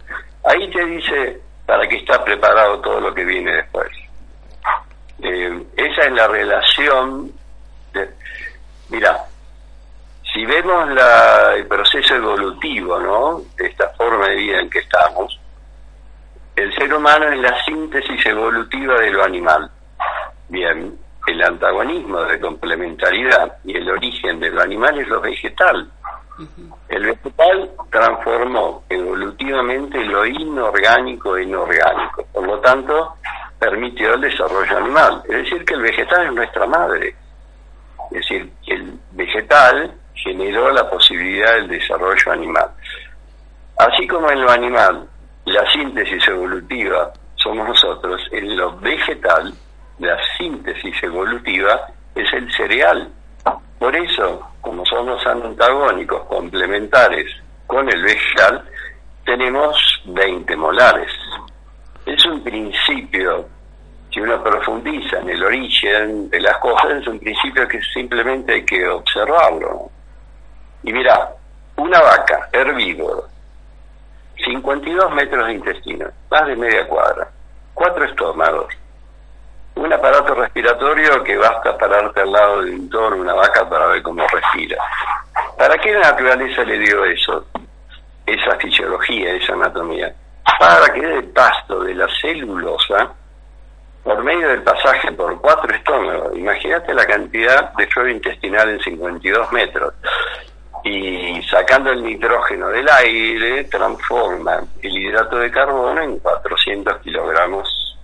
Ahí te dice para qué está preparado todo lo que viene después. Eh, esa es la relación. De, mira, si vemos la- el proceso evolutivo, ¿no? De esta forma de vida en que estamos, el ser humano es la síntesis evolutiva de lo animal. Bien, el antagonismo de complementariedad y el origen de lo animal es lo vegetal. El vegetal transformó evolutivamente lo inorgánico e inorgánico, por lo tanto permitió el desarrollo animal. Es decir, que el vegetal es nuestra madre. Es decir, el vegetal generó la posibilidad del desarrollo animal. Así como en lo animal, la síntesis evolutiva somos nosotros, en lo vegetal, la síntesis evolutiva es el cereal. Por eso, como somos antagónicos, complementares con el vegetal, tenemos 20 molares. Es un principio, si uno profundiza en el origen de las cosas, es un principio que simplemente hay que observarlo. Y mira, una vaca herbívora, 52 metros de intestino, más de media cuadra, cuatro estómagos, un aparato respiratorio que basta pararte al lado de un toro, una vaca, para ver cómo respira. ¿Para qué la naturaleza le dio eso? Esa fisiología, esa anatomía. Para que del pasto de la celulosa, por medio del pasaje por cuatro estómagos, imagínate la cantidad de flora intestinal en 52 metros, y sacando el nitrógeno del aire, transforma el hidrato de carbono en 400 kilogramos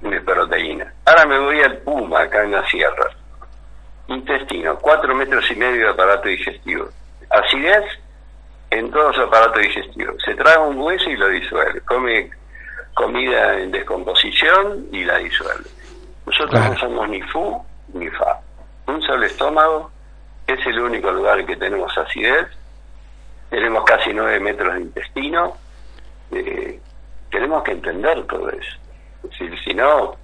de proteína. Ahora me voy al Puma, acá en la sierra. Intestino, 4 metros y medio de aparato digestivo. Acidez en todo su aparato digestivo. Se traga un hueso y lo disuelve. Come comida en descomposición y la disuelve. Nosotros Claro. no somos ni fu ni fa. Un solo estómago es el único lugar que tenemos acidez. Tenemos casi 9 metros de intestino. Eh, tenemos que entender todo eso. Si no,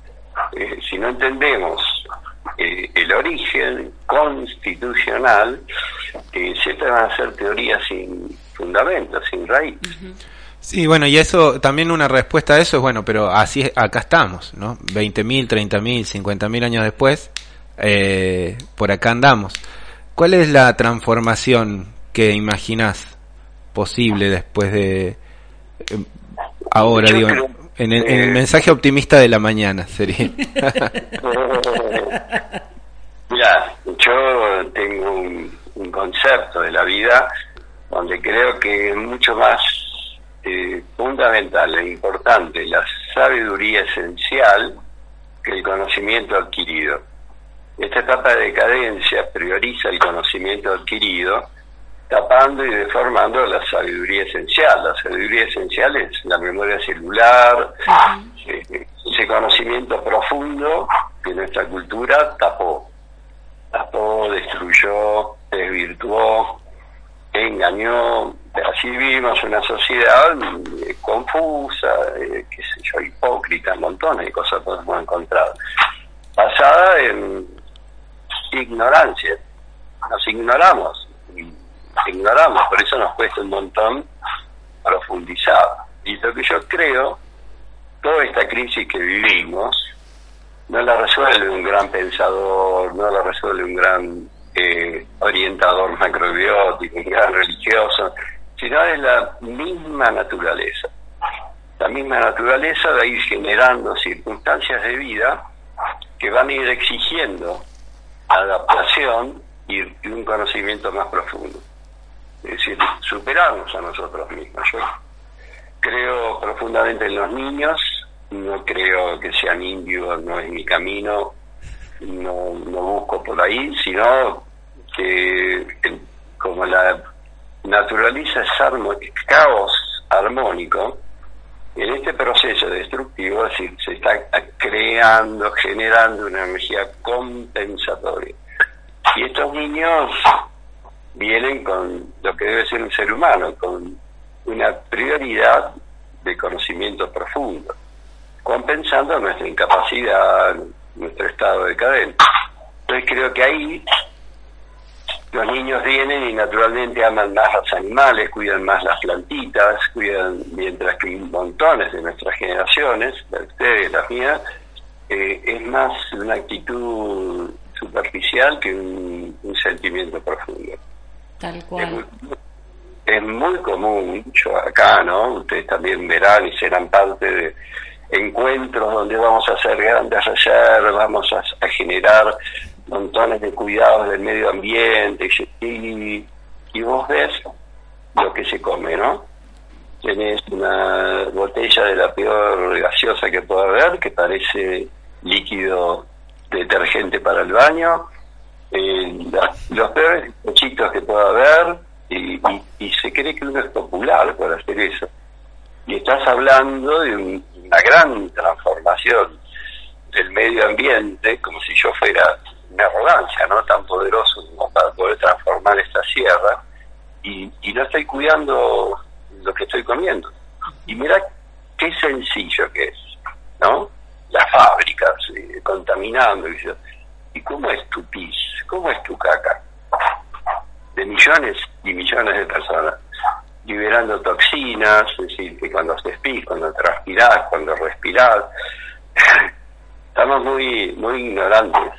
eh, si no entendemos eh, el origen constitucional, eh, siempre van a ser teorías sin fundamento, sin raíz. Sí, bueno, y eso, también una respuesta a eso es, bueno, pero así, es- acá estamos, ¿no? 20.000, 30.000, 50.000 años después, eh, por acá andamos. ¿Cuál es la transformación que imaginás posible después de... eh, ahora, Yo digo, creo- en el, en el mensaje optimista de la mañana sería? Mira, yo tengo un, un concepto de la vida donde creo que es mucho más eh, fundamental e importante la sabiduría esencial que el conocimiento adquirido. Esta etapa de decadencia prioriza el conocimiento adquirido, tapando y deformando la sabiduría esencial. La sabiduría esencial es la memoria celular, eh, ese conocimiento profundo que nuestra cultura tapó. Tapó, destruyó, desvirtuó, engañó. Así vivimos una sociedad eh, confusa, eh, qué sé yo, hipócrita, montones de cosas podemos encontrar. Basada en ignorancia. Nos ignoramos, ignoramos, por eso nos cuesta un montón profundizar. Y lo que yo creo, toda esta crisis que vivimos, no la resuelve un gran pensador, no la resuelve un gran eh, orientador macrobiótico, un gran religioso, sino es la misma naturaleza. La misma naturaleza va a ir generando circunstancias de vida que van a ir exigiendo adaptación y, un conocimiento más profundo. Es decir, superarnos a nosotros mismos. Yo creo profundamente en los niños, no creo que sean indios, no es mi camino, no, no busco por ahí, sino que como la naturaleza es caos armónico, en este proceso destructivo se está creando, generando una energía compensatoria. Y estos niños vienen con lo que debe ser un ser humano, con una prioridad de conocimiento profundo, compensando nuestra incapacidad, nuestro estado decadente. Entonces creo que ahí los niños vienen y naturalmente aman más los animales, cuidan más las plantitas, cuidan, mientras que montones de nuestras generaciones, de ustedes, las mías, eh, es más una actitud superficial que un, un sentimiento profundo. Tal cual. es muy común, yo acá, ¿no? Ustedes también verán y serán parte de encuentros donde vamos a hacer grandes reservas, vamos a, a generar montones de cuidados del medio ambiente y, y vos ves lo que se come, ¿no? Tenés una botella de la peor gaseosa que pueda haber, que parece líquido detergente para el baño, eh, los peores cochitos que pueda haber, y, y- y se cree que uno es popular por hacer eso. Y estás hablando de un- una gran transformación del medio ambiente, como si yo fuera una arrogancia, ¿no? Tan poderoso como para poder transformar esta sierra, y, y no estoy cuidando lo que estoy comiendo. Y mira qué sencillo que es, ¿no? Las fábricas contaminando. Y, yo, ¿Y cómo es tu pis? ¿Cómo es tu caca? De millones y millones de personas liberando toxinas, es decir, que cuando te pis, cuando transpirás, cuando respirás, estamos muy muy ignorantes.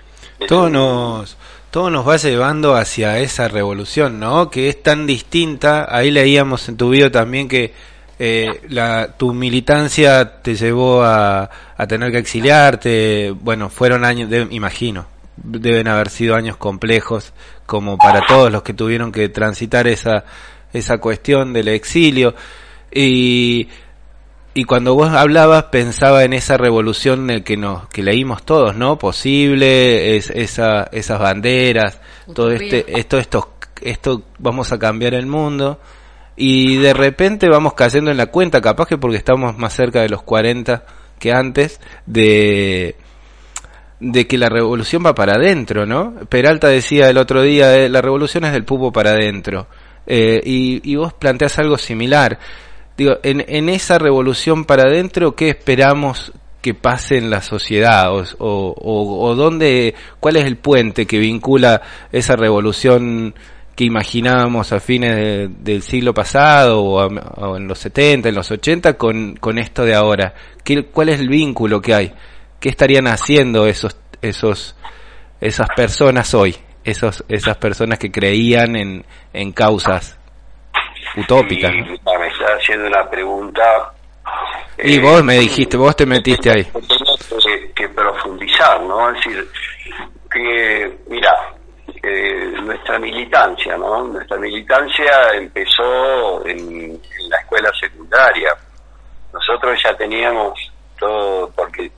Todo nos, todo nos va llevando hacia esa revolución, ¿no? Que es tan distinta. Ahí leíamos en tu video también que eh, la, tu militancia te llevó a, a tener que exiliarte. Bueno, fueron años, de- imagino, deben haber sido años complejos, como para todos los que tuvieron que transitar esa, esa cuestión del exilio. Y y cuando vos hablabas pensaba en esa revolución en el que nos que leímos todos, ¿no? Posible, es, esa, esas banderas, todo este esto esto esto vamos a cambiar el mundo y de repente vamos cayendo en la cuenta, capaz que porque estamos más cerca de los 40 que antes de de que la revolución va para adentro, ¿no? Peralta decía el otro día, eh, la revolución es del pupo para adentro. Eh, y, y vos planteas algo similar. Digo, en, en esa revolución para adentro, ¿qué esperamos que pase en la sociedad? O, dónde, cuál es el puente que vincula esa revolución que imaginábamos a fines de- del siglo pasado o, a- en los 70, en los 80 con, con esto de ahora? ¿Qué, ¿Cuál es el vínculo que hay? ¿Qué estarían haciendo esos, esos, esas personas hoy? Esos, esas personas que creían en, en causas utópicas. Y, me está haciendo una pregunta. Y eh, vos me dijiste, vos te metiste ahí. que, que profundizar, ¿no? Es decir, que, mira, eh, nuestra militancia, ¿no? Nuestra militancia empezó en, en la escuela secundaria. Nosotros ya teníamos todo, porque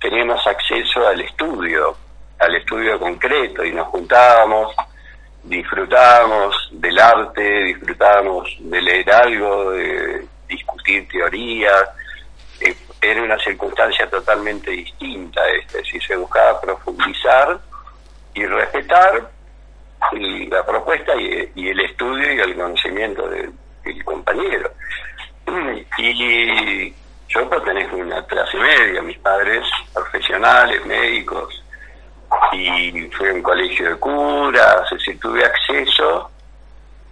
teníamos acceso al estudio, al estudio concreto, y nos juntábamos, disfrutábamos del arte, disfrutábamos de leer algo, de discutir teorías, eh, era una circunstancia totalmente distinta, es decir, se buscaba profundizar y respetar la propuesta y, el estudio y el conocimiento de- del compañero. Y yo pertenezco a una clase media, mis padres profesionales, médicos, y fui a un colegio de curas, es tuve acceso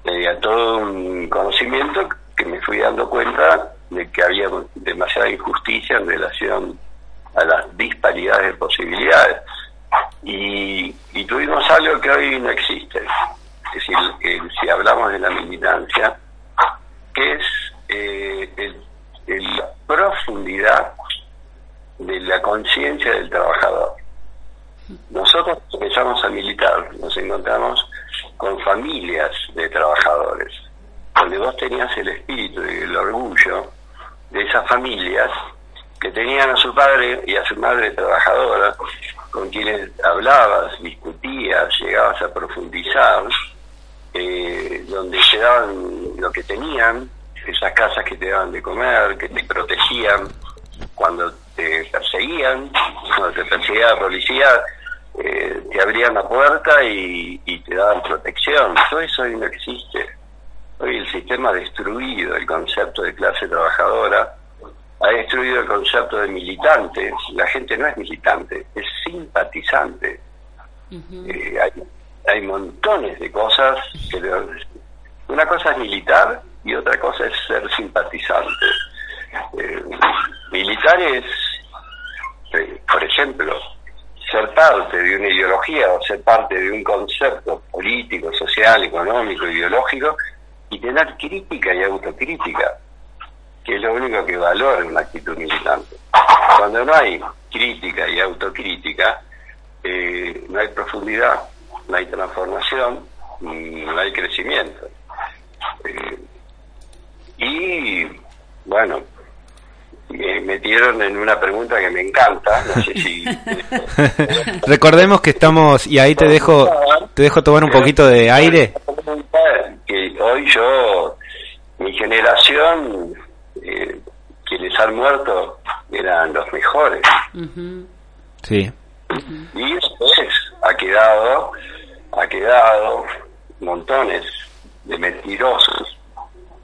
eh, a todo un conocimiento que me fui dando cuenta de que había demasiada injusticia en relación a las disparidades de posibilidades. Y, tuvimos algo que hoy no existe. Es decir, si hablamos de la militancia, que es eh, el, la profundidad de la conciencia del trabajador. Nosotros empezamos a militar, nos encontramos con familias de trabajadores, donde vos tenías el espíritu y el orgullo de esas familias que tenían a su padre y a su madre trabajadora, con quienes hablabas, discutías, llegabas a profundizar, eh, donde te daban lo que tenían, esas casas que te daban de comer, que te protegían cuando te perseguían, cuando te perseguía la policía, eh, te abrían la puerta y, y te daban protección. Todo eso hoy no existe. Hoy el sistema ha destruido el concepto de clase trabajadora, ha destruido el concepto de militante. La gente no es militante, es simpatizante. Eh, hay, hay montones de cosas. Que una cosa es militar y otra cosa es ser simpatizante. Eh, militar es, eh, por ejemplo, ser parte de una ideología o ser parte de un concepto político, social, económico, ideológico y tener crítica y autocrítica, que es lo único que valora una actitud militante. Cuando no hay crítica y autocrítica, eh, no hay profundidad, no hay transformación, no hay crecimiento. Eh, y bueno, me metieron en una pregunta que me encanta, no sé si... Recordemos que estamos, y ahí te dejo, te dejo tomar un poquito de aire. Que hoy yo, mi generación, eh, quienes han muerto eran los mejores. Sí. Y después ha quedado, ha quedado montones de mentirosos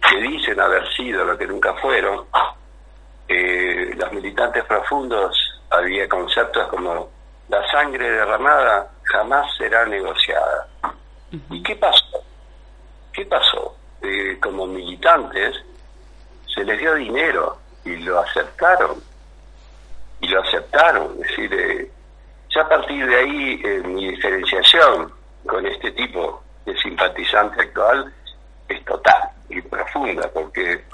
que dicen haber sido lo que nunca fueron. Eh, los militantes profundos había conceptos como la sangre derramada jamás será negociada. ¿Y qué pasó? ¿Qué pasó? Eh, como militantes se les dio dinero y lo aceptaron. Y lo aceptaron. Es decir, eh, ya a partir de ahí eh, mi diferenciación con este tipo de simpatizante actual es total y profunda, porque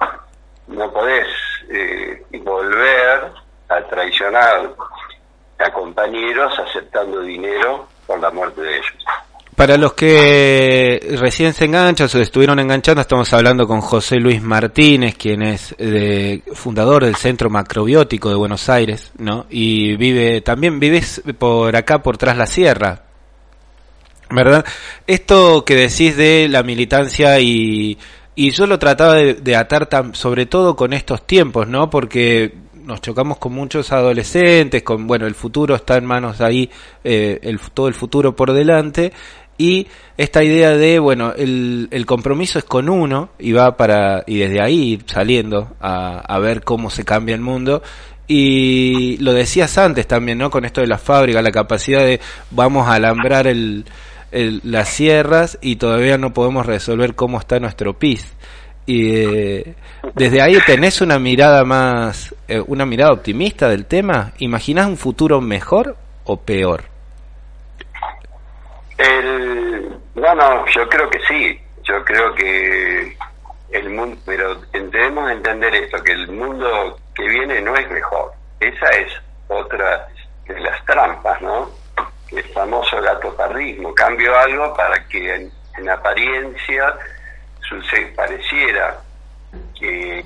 no podés eh, volver a traicionar a compañeros aceptando dinero por la muerte de ellos. Para los que recién se enganchan o se estuvieron enganchando, estamos hablando con José Luis Martínez, quien es eh, fundador del Centro Macrobiótico de Buenos Aires, ¿no? Y vive, también vives por acá, por tras la sierra, ¿verdad? Esto que decís de la militancia y, y yo lo trataba de, atar tam- sobre todo con estos tiempos, ¿no? Porque nos chocamos con muchos adolescentes, con, bueno, el futuro está en manos ahí, eh, el, todo el futuro por delante, y esta idea de, bueno, el, el compromiso es con uno, y va para, y desde ahí saliendo a, a ver cómo se cambia el mundo, y lo decías antes también, ¿no? Con esto de la fábrica, la capacidad de vamos a alambrar el, el- las sierras y todavía no podemos resolver cómo está nuestro PIS. Y eh, desde ahí tenés una mirada más, eh, una mirada optimista del tema. ¿Imaginás un futuro mejor o peor? El, bueno, yo creo que sí. Yo creo que el mundo, pero debemos entender esto, que el mundo que viene no es mejor. Esa es otra de las trampas, ¿no? El famoso gato pardismo. Cambio algo para que en, en apariencia pareciera que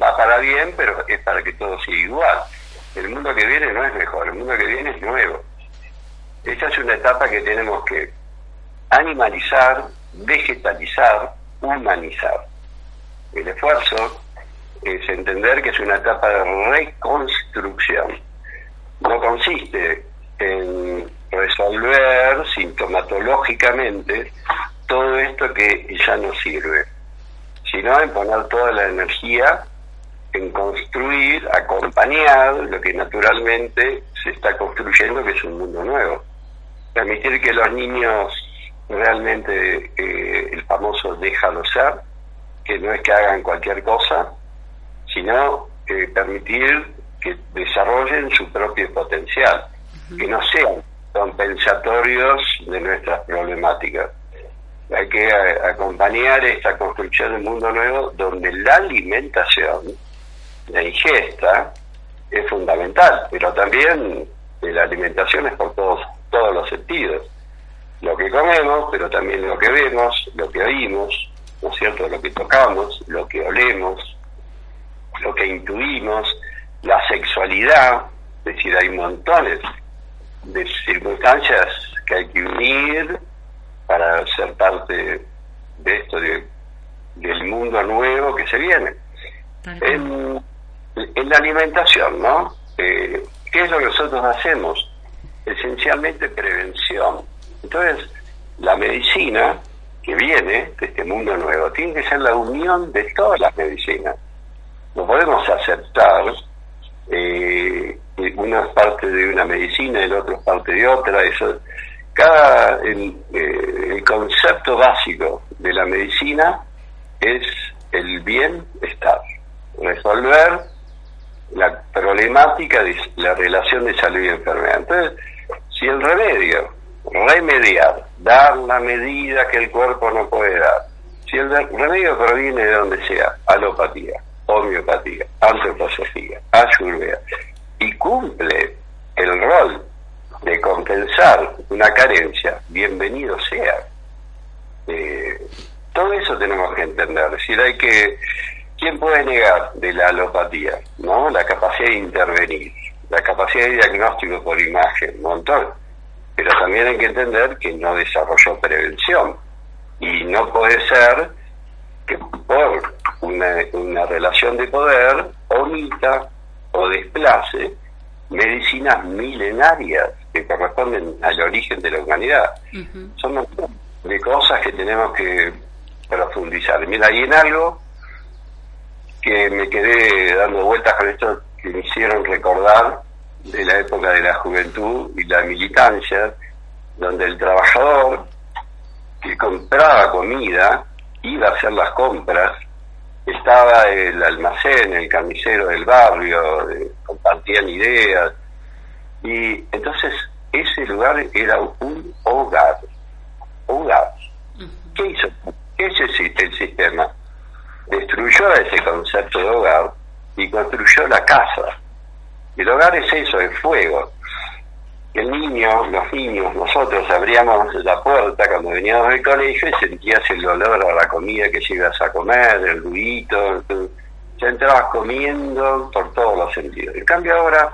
va para bien, pero es para que todo siga igual. El mundo que viene no es mejor, el mundo que viene es nuevo. Esta es una etapa que tenemos que animalizar, vegetalizar, humanizar. El esfuerzo es entender que es una etapa de reconstrucción. No consiste en resolver sintomatológicamente todo esto que ya no sirve, sino en poner toda la energía en construir, acompañar lo que naturalmente se está construyendo, que es un mundo nuevo. Permitir que los niños realmente, eh, el famoso déjalo ser, que no es que hagan cualquier cosa, sino eh, permitir que desarrollen su propio potencial, que no sean compensatorios de nuestras problemáticas. Hay que acompañar esta construcción del mundo nuevo donde la alimentación, la ingesta, es fundamental, pero también la alimentación es por todos, todos los sentidos. Lo que comemos, pero también lo que vemos, lo que oímos, ¿no es cierto? Lo que tocamos, lo que olemos, lo que intuimos, la sexualidad, es decir, hay montones de circunstancias que hay que unir para ser parte de esto, de, del mundo nuevo que se viene. En, en la alimentación, ¿no? Eh, ¿Qué es lo que nosotros hacemos? Esencialmente prevención. Entonces, la medicina que viene de este mundo nuevo tiene que ser la unión de todas las medicinas. No podemos aceptar eh, una es parte de una medicina el otro es parte de otra. Eso, cada el, eh, el concepto básico de la medicina es el bienestar, resolver la problemática de la relación de salud y enfermedad. Entonces, si el remedio, remediar, dar la medida que el cuerpo no puede dar, si el remedio proviene de donde sea, alopatía, homeopatía, antroposofía, ayurveda, y cumple el rol de compensar una carencia, bienvenido sea. Eh, todo eso tenemos que entender, es decir, hay que ¿Quién puede negar de la alopatía? ¿No? La capacidad de intervenir, la capacidad de diagnóstico por imagen, un montón. Pero también hay que entender que no desarrolló prevención. Y no puede ser que por una, una relación de poder omita o desplace medicinas milenarias que corresponden al origen de la humanidad. Son de cosas que tenemos que profundizar. Mira, y en algo que me quedé dando vueltas con esto que me hicieron recordar de la época de la juventud y la militancia, donde el trabajador que compraba comida iba a hacer las compras, estaba el almacén, el carnicero del barrio, eh, compartían ideas, y entonces ese lugar era un hogar, hogar. ¿Qué hizo? ¿Qué es el, el sistema? Destruyó ese concepto de hogar y construyó la casa. El hogar es eso, es fuego. El niño, los niños, nosotros abríamos la puerta cuando veníamos del colegio y sentías el olor a la comida que ibas a comer, el ruidito, ya entrabas comiendo por todos los sentidos. En cambio ahora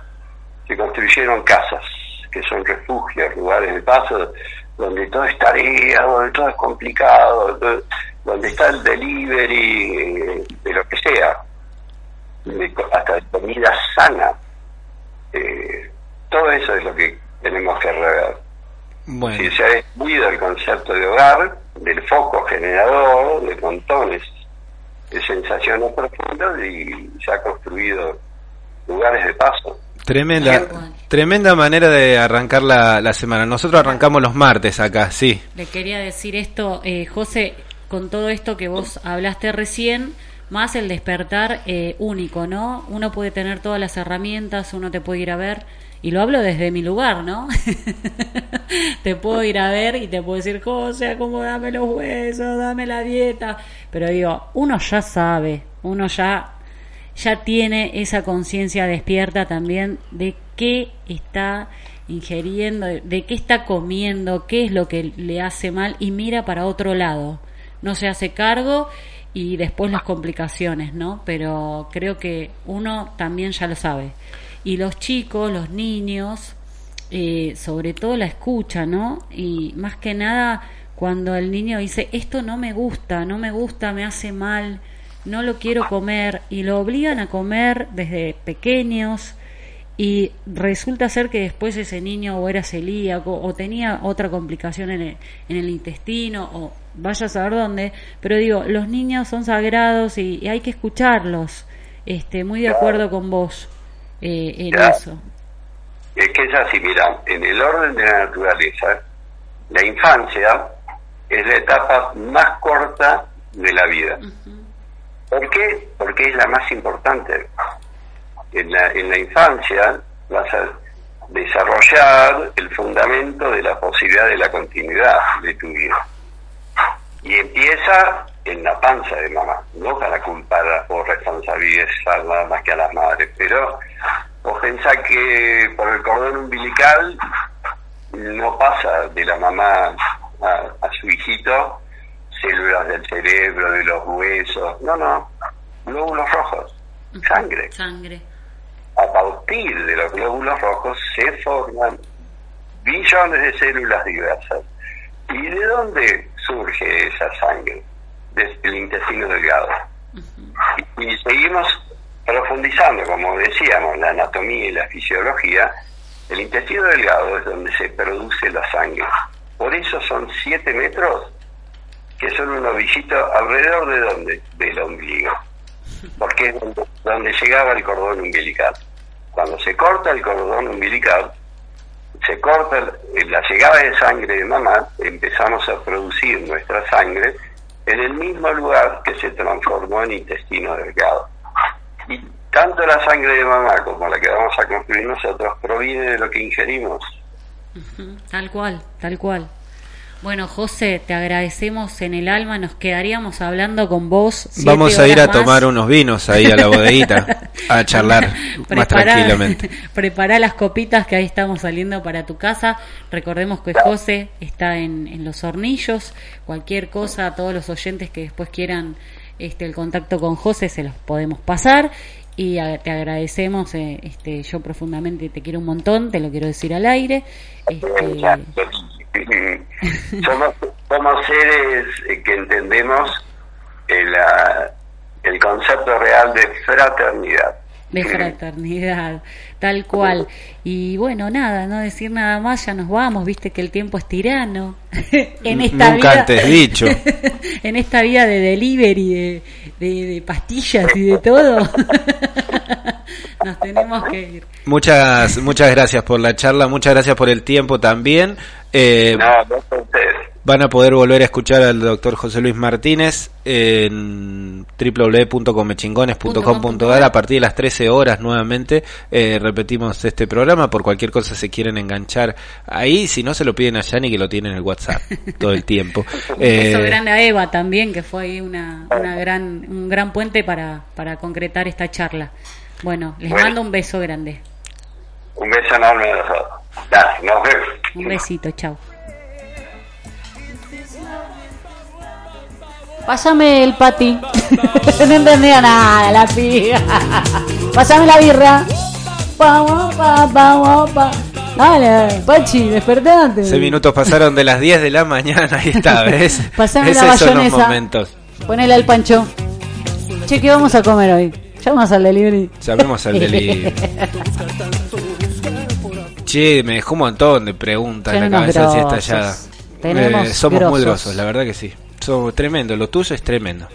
se construyeron casas, que son refugios, lugares de paso, donde todo es tarea, donde todo es complicado, donde- está el delivery eh, de lo que sea, de hasta de comida sana. Eh, todo eso es lo que tenemos que rever. Bueno, Si se ha descuido el concepto de hogar, del foco generador, de montones de sensaciones profundas y se ha construido lugares de paso. tremenda, tremenda manera de arrancar la, la semana. Nosotros arrancamos los martes acá, sí. Le quería decir esto, eh, José, con todo esto que vos hablaste recién, más el despertar eh, único, ¿no? Uno puede tener todas las herramientas, uno te puede ir a ver, y lo hablo desde mi lugar, ¿no? te puedo ir a ver y te puedo decir, José, acomodame los huesos, dame la dieta, pero digo, uno ya sabe, uno ya ya tiene esa conciencia despierta también de qué está ingiriendo, de, de qué está comiendo, qué es lo que le hace mal y mira para otro lado. No se hace cargo y después las complicaciones, ¿no? Pero creo que uno también ya lo sabe. Y los chicos, los niños, eh, sobre todo la escucha, ¿no? Y más que nada cuando el niño dice, esto no me gusta, no me gusta, me hace mal, no lo quiero comer, y lo obligan a comer desde pequeños, y resulta ser que después ese niño o era celíaco o tenía otra complicación en el, en el intestino o vaya a saber dónde, pero digo, los niños son sagrados y, y hay que escucharlos. Este, muy de acuerdo con vos eh, en eso. Es que es así, mira, en el orden de la naturaleza, la infancia es la etapa más corta de la vida. ¿Por qué? Porque es la más importante. En la, en la infancia vas a, desarrollar el fundamento de la posibilidad de la continuidad de tu vida. Y empieza en la panza de mamá, no para culpar o responsabilizar nada más que a las madres, pero vos pensás que por el cordón umbilical no pasa de la mamá a, a su hijito células del cerebro, de los huesos, no, no, glóbulos rojos, sangre. Sangre. A partir de los glóbulos rojos se forman billones de células diversas. ¿Y de dónde surge esa sangre? Desde el intestino delgado. Y, y seguimos profundizando, como decíamos, la anatomía y la fisiología. El intestino delgado es donde se produce la sangre. Por eso son 7 metros que son un ovillito alrededor de dónde? Del ombligo. Porque es donde, donde llegaba el cordón umbilical. Cuando se corta el cordón umbilical, se corta la llegada de sangre de mamá, empezamos a producir nuestra sangre en el mismo lugar que se transformó en intestino delgado. Y tanto la sangre de mamá como la que vamos a construir nosotros proviene de lo que ingerimos. Tal cual, tal cual. Bueno, José, te agradecemos en el alma, nos quedaríamos hablando con vos. Vamos a ir a más. tomar unos vinos ahí a la bodeguita, a charlar más tranquilamente. Prepará las copitas que ahí estamos saliendo para tu casa. Recordemos que José está en, en los hornillos. Cualquier cosa, a todos los oyentes que después quieran este, el contacto con José, se los podemos pasar. Y te agradecemos, eh, este, yo profundamente te quiero un montón, te lo quiero decir al aire. Este, somos, somos seres eh, que entendemos el, ah, el concepto real de fraternidad. de fraternidad, tal cual. Y bueno, nada, no decir nada más, ya nos vamos, viste que el tiempo es tirano. en esta Nunca vida, antes dicho. en esta vida de delivery, de, de, de pastillas y de todo, nos tenemos que ir. Muchas, muchas gracias por la charla, muchas gracias por el tiempo también. Eh, No, no. Van a poder volver a escuchar al doctor José Luis Martínez en www.comechingones.com.ar a partir de las 13 horas nuevamente. Eh, repetimos este programa, por cualquier cosa se quieren enganchar ahí, si no se lo piden a Yani que lo tiene en el WhatsApp todo el tiempo. Eh, grande a Eva también, que fue ahí una, una gran, un gran puente para, para concretar esta charla. Bueno, les Bueno. mando un beso grande. Un beso enorme a nosotros. Dale, nos vemos. Un besito, chao. Pásame el pati. no entendía nada la piba. Pásame la birra. Vamos, pa, vamos, pa. Dale, Pachi, despertate. Seis minutos pasaron de las 10 de la mañana, ahí está, ¿ves? Pasame Esos la son los bayonesa. momentos. Ponele al pancho. Che, ¿qué vamos a comer hoy? Llamas al delivery. Llamemos al delivery. Che, me dejó un montón de preguntas en la cabeza así estallada. Tenemos Eh, somos muy grosos, la verdad que sí. Somos tremendo, lo tuyo es tremendo.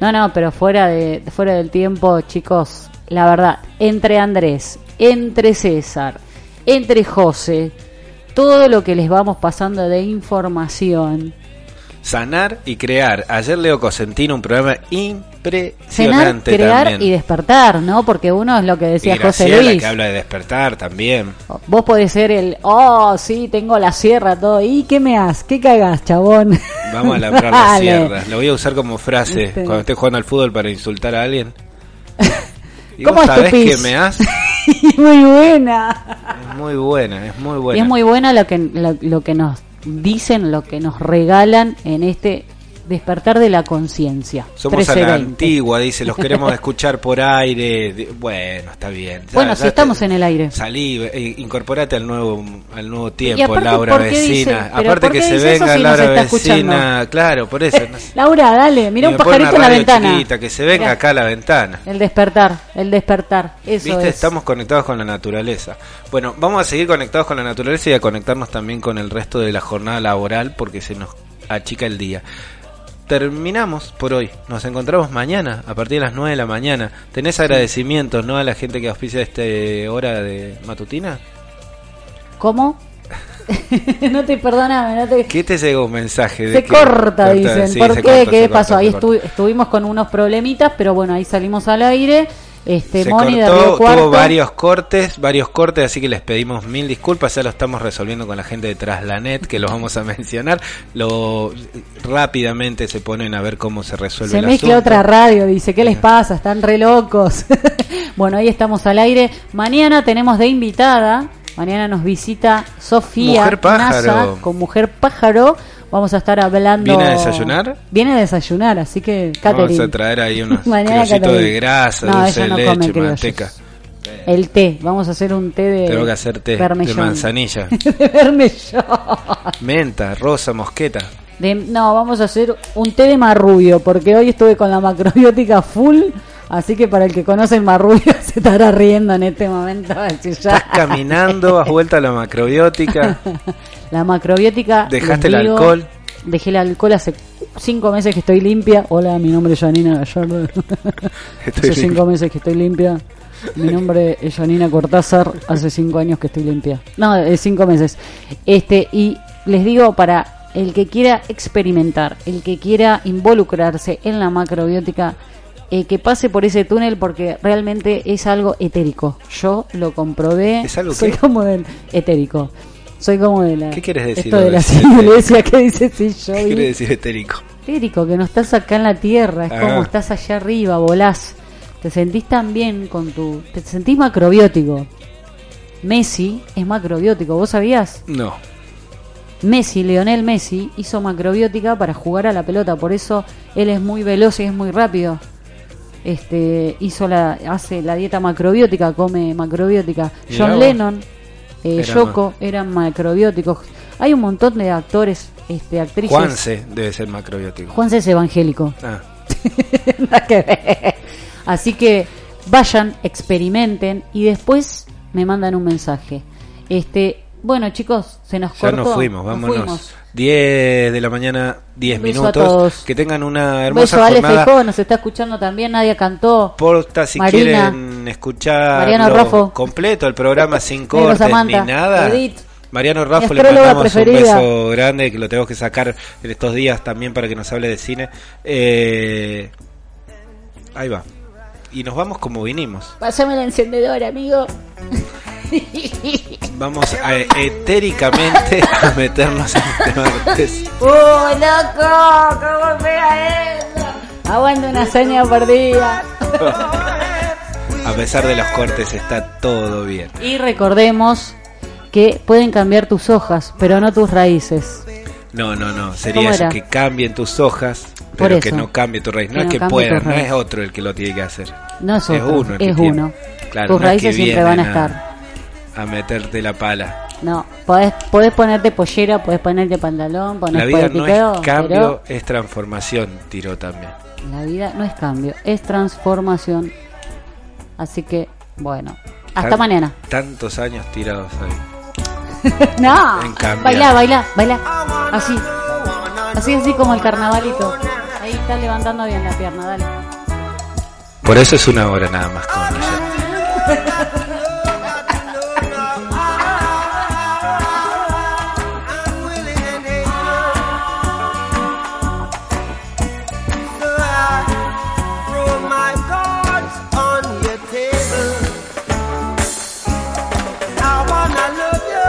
No, no, pero fuera de fuera del tiempo, chicos, la verdad, entre Andrés, entre César, entre José, todo lo que les vamos pasando de información, Sanar y crear. Ayer Leo Cosentino, un programa impresionante crear también. y despertar, ¿no? Porque uno es lo que decía Y José Luis. que habla de despertar también. Vos podés ser el, oh, sí, tengo la sierra, todo. ¿Y qué me has? ¿Qué cagás, chabón? Vamos a labrar la sierra. Lo voy a usar como frase cuando esté jugando al fútbol para insultar a alguien. Y ¿Cómo sabés que me has muy buena. es muy buena, es muy Y buena. es muy buena lo que, lo, lo que nos dicen, lo que nos regalan en este despertar de la conciencia. Somos a la 1320. antigua, dice, los queremos escuchar por aire. Bueno, está bien. Ya- Bueno, ya si te- estamos en el aire. Salí, eh, incorporate al nuevo al nuevo tiempo, aparte, Laura ¿por qué vecina. dice- Aparte que se venga si Laura vecina, claro, por eso. no sé. Laura, dale, mira un pajarito en la ventana. chiquita, que se venga Mirá, acá a la ventana. El despertar, el despertar. Eso Viste, es. estamos conectados con la naturaleza. Bueno, vamos a seguir conectados con la naturaleza y a conectarnos también con el resto de la jornada laboral porque se nos achica el día. Terminamos por hoy. Nos encontramos mañana a partir de las 9 de la mañana. ¿Tenés agradecimientos no a la gente que auspicia esta hora de matutina? ¿Cómo? no te perdoname, no te... ¿Qué te llegó un mensaje? de Se que- corta, dicen. sí, ¿Por qué? corta, ¿Qué corta, pasó? Ahí corta. estuvimos con unos problemitas, pero bueno, ahí salimos al aire Este, Se Moni cortó, tuvo varios cortes, varios cortes, así que les pedimos mil disculpas. Ya lo estamos resolviendo con la gente de Traslanet, que los vamos a mencionar. Lo rápidamente se ponen a ver cómo se resuelve Se el mezcla asunto. otra radio, dice, ¿qué les pasa? Están re locos. bueno, ahí estamos al aire. Mañana tenemos de invitada, mañana nos visita Sofía Mujer pájaro. Nasa con Mujer Pájaro. Vamos a estar hablando... ¿Viene a desayunar? Viene a desayunar, así que Vamos a traer ahí unos Catherine. de grasa, No, dulce de no leche, manteca. El té, vamos a hacer un té de... Tengo que hacer té de manzanilla, de bermellón. menta, rosa, mosqueta. De- no, vamos a hacer un té de marrubio, porque hoy estuve con la macrobiótica full, así que para el que conoce el marrubio se estará riendo en este momento. ya. Estás caminando, has vuelto a la macrobiótica. La macrobiótica. ¿Dejaste el alcohol? Dejé el alcohol hace cinco meses que estoy limpia. Hola, mi nombre es Janina Gallardo. Estoy hace cinco meses que estoy limpia. Mi nombre es Janina Cortázar. Hace cinco años que estoy limpia. No, de cinco meses. Este y les digo para el que quiera experimentar, el que quiera involucrarse en la macrobiótica, eh, que pase por ese túnel porque realmente es algo etérico. Yo lo comprobé. ¿Es algo Soy qué? como del etérico. Soy como de la. ¿Qué quieres decir Esto de la iglesia que dice sí, yo. ¿Qué quiere decir etérico? etérico, que no estás acá en la tierra, es Ah. como estás allá arriba, volás. Te sentís tan bien con tu. Te sentís macrobiótico. Messi es macrobiótico, ¿vos sabías? No. Messi, Leonel Messi, hizo macrobiótica para jugar a la pelota, por eso él es muy veloz y es muy rápido. Este, hizo la, hace la dieta macrobiótica, come macrobiótica. John. Lennon, eh, Era Yoko eran macrobióticos. Hay un montón de actores, este, actrices. Juanse debe ser macrobiótico. Juanse es evangélico. Ah. Así que vayan, experimenten y después me mandan un mensaje. Este, bueno chicos, se nos ya cortó. nos fuimos, nos vámonos. fuimos. 10 de la mañana, 10 Un beso a minutos. todos. Que tengan una Un hermosa beso jornada. Feijó, nos está escuchando también, Nadia cantó. Porta si Marina. quieren escuchar completo el programa sin cortes Samantha, ni nada. Edith. Mariano Raffo le mandamos preferida. un beso grande que lo tenemos que sacar en estos días también para que nos hable de cine. Eh, ahí va. Y nos vamos como vinimos. Pásame el encendedor, amigo. Vamos a, etéricamente a meternos en este martes. ¡Uh, loco! ¿Cómo pega eso? Aguanta una por día. A pesar de los cortes está todo bien. Y recordemos que pueden cambiar tus hojas, pero no tus raíces. No, no, no. ¿Cómo Sería eso, que cambien tus hojas, pero que no cambie tu raíz. No Que es que cambie pueda, tu no es otro el que lo tiene que hacer. No es Es otro, uno el que es uno. Claro, tus no es que raíces siempre van a- estar. A meterte la pala. No, podés, podés ponerte pollera, podés ponerte pantalón, ponés La vida no es cambio, es transformación, tiró también. la vida no es cambio, es transformación. Así que, bueno, hasta Tan- mañana. Tantos años tirados ahí. No, baila, baila, baila. Así, así, así como el carnavalito. Ahí está levantando bien la pierna, dale. Por eso es una hora nada más con ella.